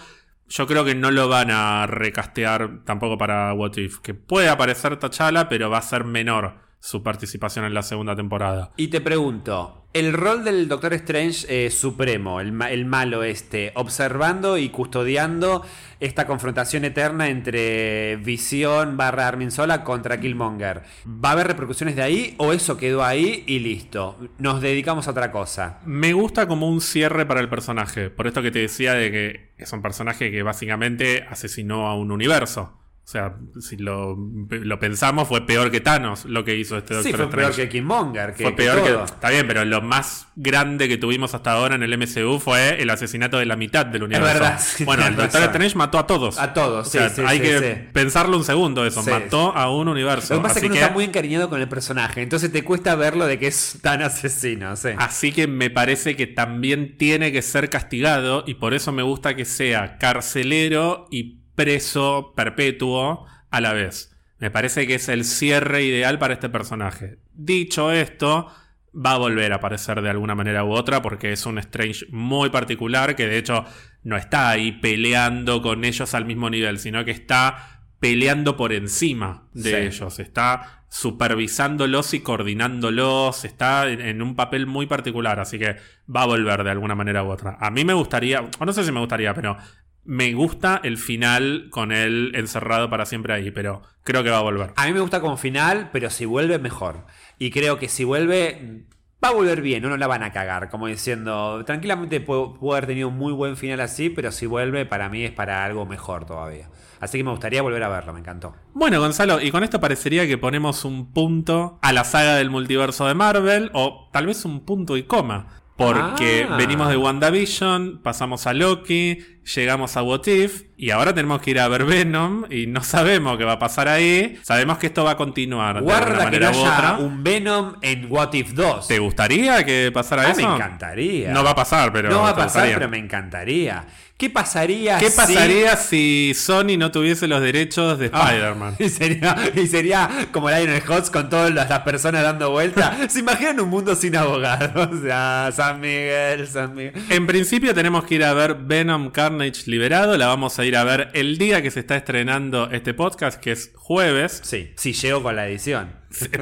Yo creo que no lo van a recastear tampoco para What If. Que puede aparecer T'Challa, pero va a ser menor su participación en la segunda temporada. Y te pregunto, el rol del Doctor Strange eh, supremo, el, ma- el malo este, observando y custodiando esta confrontación eterna entre Visión barra Armin Sola contra Killmonger, ¿va a haber repercusiones de ahí o eso quedó ahí y listo? Nos dedicamos a otra cosa. Me gusta como un cierre para el personaje. Por esto que te decía de que es un personaje que básicamente asesinó a un universo. O sea, si lo, lo pensamos, fue peor que Thanos lo que hizo este Doctor Sí, fue peor Strange. que Killmonger. Que, fue peor que, todo. Está bien, pero lo más grande que tuvimos hasta ahora en el MCU fue el asesinato de la mitad del universo. verdad, sí, bueno, el Doctor. Strange mató a todos. A todos, O sea, sí, hay que pensarlo un segundo eso. Mató a un universo. Lo que pasa es que uno está muy encariñado con el personaje, entonces te cuesta verlo de que es tan asesino. sí. Así que me parece que también tiene que ser castigado y por eso me gusta que sea carcelero y preso perpetuo a la vez. Me parece que es el cierre ideal para este personaje. Dicho esto, va a volver a aparecer de alguna manera u otra porque es un Strange muy particular que de hecho no está ahí peleando con ellos al mismo nivel, sino que está peleando por encima de Sí. ellos, está supervisándolos y coordinándolos, está en, en un papel muy particular, así que va a volver de alguna manera u otra. A mí me gustaría, o no sé si me gustaría, pero me gusta el final con él encerrado para siempre ahí, pero creo que va a volver. A mí me gusta como final, pero si vuelve, mejor. Y creo que si vuelve, va a volver bien, no nos la van a cagar. Como diciendo, tranquilamente puedo, puedo haber tenido un muy buen final así, pero si vuelve, para mí es para algo mejor todavía. Así que me gustaría volver a verlo, me encantó. Bueno, Gonzalo, y con esto parecería que ponemos un punto a la saga del multiverso de Marvel, o tal vez un punto y coma. Porque Ah. venimos de WandaVision, pasamos a Loki, llegamos a What If, y ahora tenemos que ir a ver Venom, y no sabemos qué va a pasar ahí. Sabemos que esto va a continuar de Guarda que no haya otra. un Venom en What If 2. ¿Te gustaría que pasara Ah, eso? me encantaría. No va a pasar, pero. no va a ¿te pasar, pero me encantaría. ¿Qué pasaría ¿Qué si- pasaría si Sony no tuviese los derechos de Ah, Spider-Man? y, sería, y sería como Lionel Hutz con todas las, las personas dando vueltas. ¿Se imaginan un mundo sin abogados? O sea, San Miguel, San Miguel. En principio tenemos que ir a ver Venom Carnage liberado. La vamos a ir a ver el día que se está estrenando este podcast, que es jueves. Sí, si llego con la edición.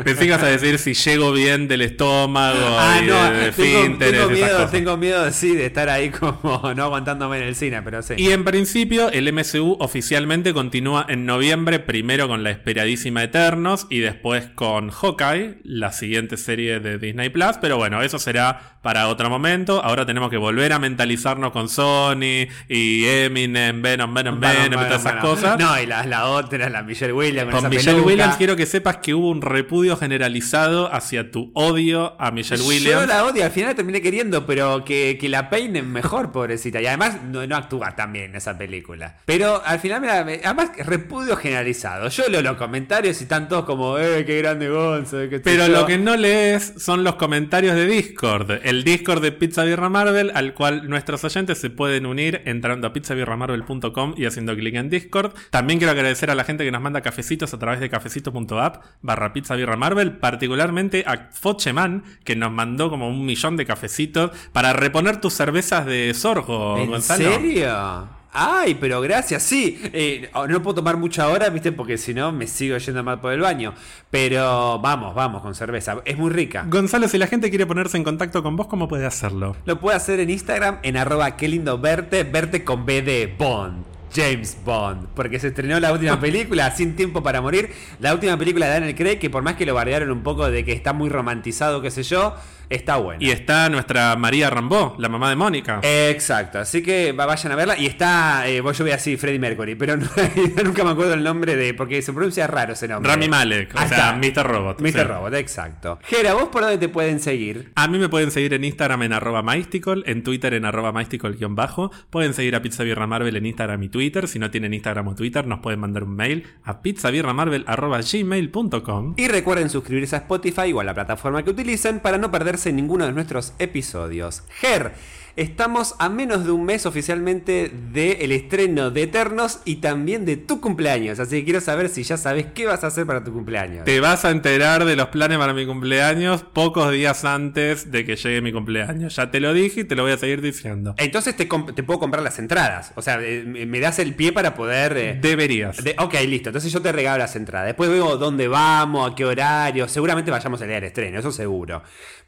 Pensé a decir si llego bien del estómago Ah, y no, de, de tengo, tengo miedo, tengo miedo, sí, de estar ahí como no aguantándome en el cine, pero sí. Y en principio el MCU oficialmente continúa en noviembre, primero con la esperadísima Eternos y después con Hawkeye, la siguiente serie de Disney Plus. Pero bueno, eso será para otro momento. Ahora tenemos que volver a mentalizarnos con Sony y Eminem, Venom, Venom, Venom y todas esas cosas. No, y la, la otra, la Michelle Williams. Con esa Michelle peluca. Williams quiero que sepas que hubo un repudio generalizado hacia tu odio a Michelle Yo Williams. la odio, al final la terminé queriendo, pero que, que la peinen mejor, pobrecita. Y además no, no actúa tan bien en esa película. Pero al final, me además repudio generalizado. Yo leo los comentarios y están todos como, eh, qué grande Gonzo. qué Pero yo. lo que no lees son los comentarios de Discord. El Discord de Pizza Birra Marvel, al cual nuestros oyentes se pueden unir entrando a pizzabirramarvel.com y haciendo clic en Discord. También quiero agradecer a la gente que nos manda cafecitos a través de cafecito.app barra Pizza Birra Marvel, particularmente a Focheman, que nos mandó como un millón de cafecitos para reponer tus cervezas de sorgo, ¿En Gonzalo. serio? Ay, pero gracias, sí. Eh, no puedo tomar mucho ahora, viste, porque si no me sigo yendo mal por el baño. Pero vamos, vamos con cerveza. Es muy rica. Gonzalo, si la gente quiere ponerse en contacto con vos, ¿cómo puede hacerlo? Lo puede hacer en Instagram en arroba qué lindo verte, verte con B de Bond. James Bond, porque se estrenó la última película, Sin Tiempo para Morir, la última película de Daniel Craig, que por más que lo bardearon un poco de que está muy romantizado, qué sé yo, está buena. Y está nuestra María Rambó, la mamá de Mónica. Exacto, así que va- vayan a verla. Y está, eh, voy yo voy así, Freddie Mercury, pero no- nunca me acuerdo el nombre de, porque se pronuncia raro ese nombre. Rami Malek, o sea, está. Mr. Robot. Mr. Sí. Robot, exacto. Gera, ¿vos por dónde te pueden seguir? A mí me pueden seguir en Instagram en arroba mystical, en Twitter en arroba mystical-bajo. Pueden seguir a Pizza Birra Marvel en Instagram y Twitter. Si no tienen Instagram o Twitter, nos pueden mandar un mail a pizzabirramarvel arroba gmail.com. Y recuerden suscribirse a Spotify o a la plataforma que utilicen para no perderse ninguno de nuestros episodios. Ger, estamos a menos de un mes oficialmente del estreno de Eternos y también de tu cumpleaños. Así que quiero saber si ya sabes qué vas a hacer para tu cumpleaños. Te vas a enterar de los planes para mi cumpleaños pocos días antes de que llegue mi cumpleaños. Ya te lo dije y te lo voy a seguir diciendo. Entonces te, puedo comprar las entradas. O sea, eh, me das el pie para poder... eh, Deberías. de- ok, listo. Entonces yo te regalo las entradas. Después veo dónde vamos, a qué horario. Seguramente vayamos el día del estreno, eso seguro.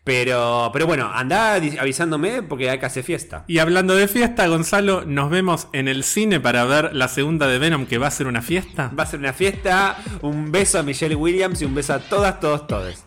Pero, pero bueno, anda di- avisándome porque hay que hacer fiesta. Y hablando de fiesta, Gonzalo, nos vemos en el cine para ver la segunda de Venom que va a ser una fiesta. Va a ser una fiesta. Un beso a Michelle Williams y un beso a todas, todos, todos.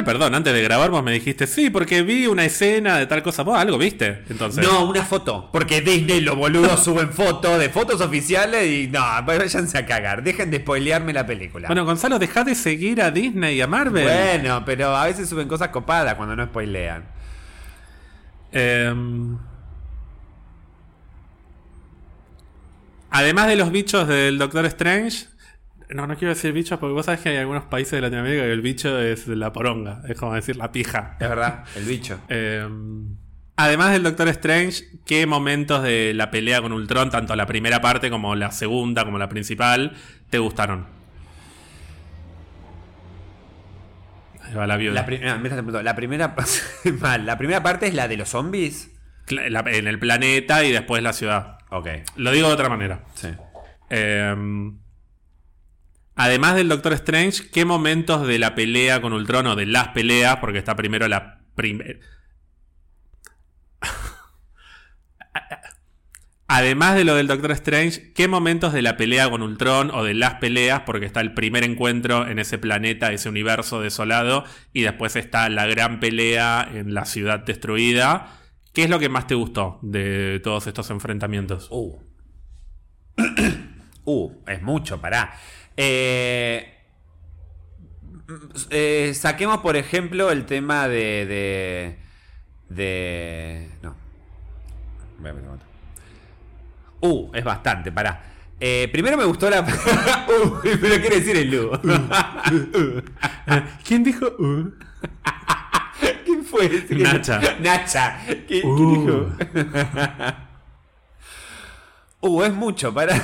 Igual, perdón, antes de grabar vos me dijiste, sí, porque vi una escena de tal cosa. Vos algo viste, entonces. No, una foto. Porque Disney, los boludos, suben fotos de fotos oficiales y no, váyanse a cagar. Dejen de spoilearme la película. Bueno, Gonzalo, deja de seguir a Disney y a Marvel. Bueno, pero a veces suben cosas copadas cuando no spoilean. Em, además de los bichos del Doctor Strange. No, no quiero decir bichos porque vos sabés que hay algunos países de Latinoamérica que el bicho es la poronga. Es como decir la pija. Es verdad, el bicho. Em, además del Doctor Strange, ¿qué momentos de la pelea con Ultron, tanto la primera parte como la segunda, como la principal, te gustaron? Ahí va la viuda. La, ah, la primera mal, la primera parte es la de los zombies. La- en el planeta y después la ciudad. Ok, Lo digo de otra manera. sí. Em, además del Doctor Strange, ¿qué momentos de la pelea con Ultron o de las peleas, porque está primero la primera... Además de lo del Doctor Strange, ¿qué momentos de la pelea con Ultron o de las peleas, porque está el primer encuentro en ese planeta, ese universo desolado, y después está la gran pelea en la ciudad destruida? ¿Qué es lo que más te gustó de todos estos enfrentamientos? Uh. uh, es mucho, pará. Eh, eh, saquemos, por ejemplo, el tema de. de. de no. Uh, es bastante, pará. Eh, primero me gustó la. uh, pero quiere decir el Lu. ¿Quién dijo? Uh? ¿Quién fue ese? Nacha. Nacha. ¿Quién, Uh. quién dijo? uh, es mucho, pará.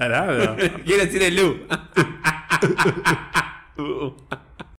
Tarado. Quiere decir el Lu. Uh.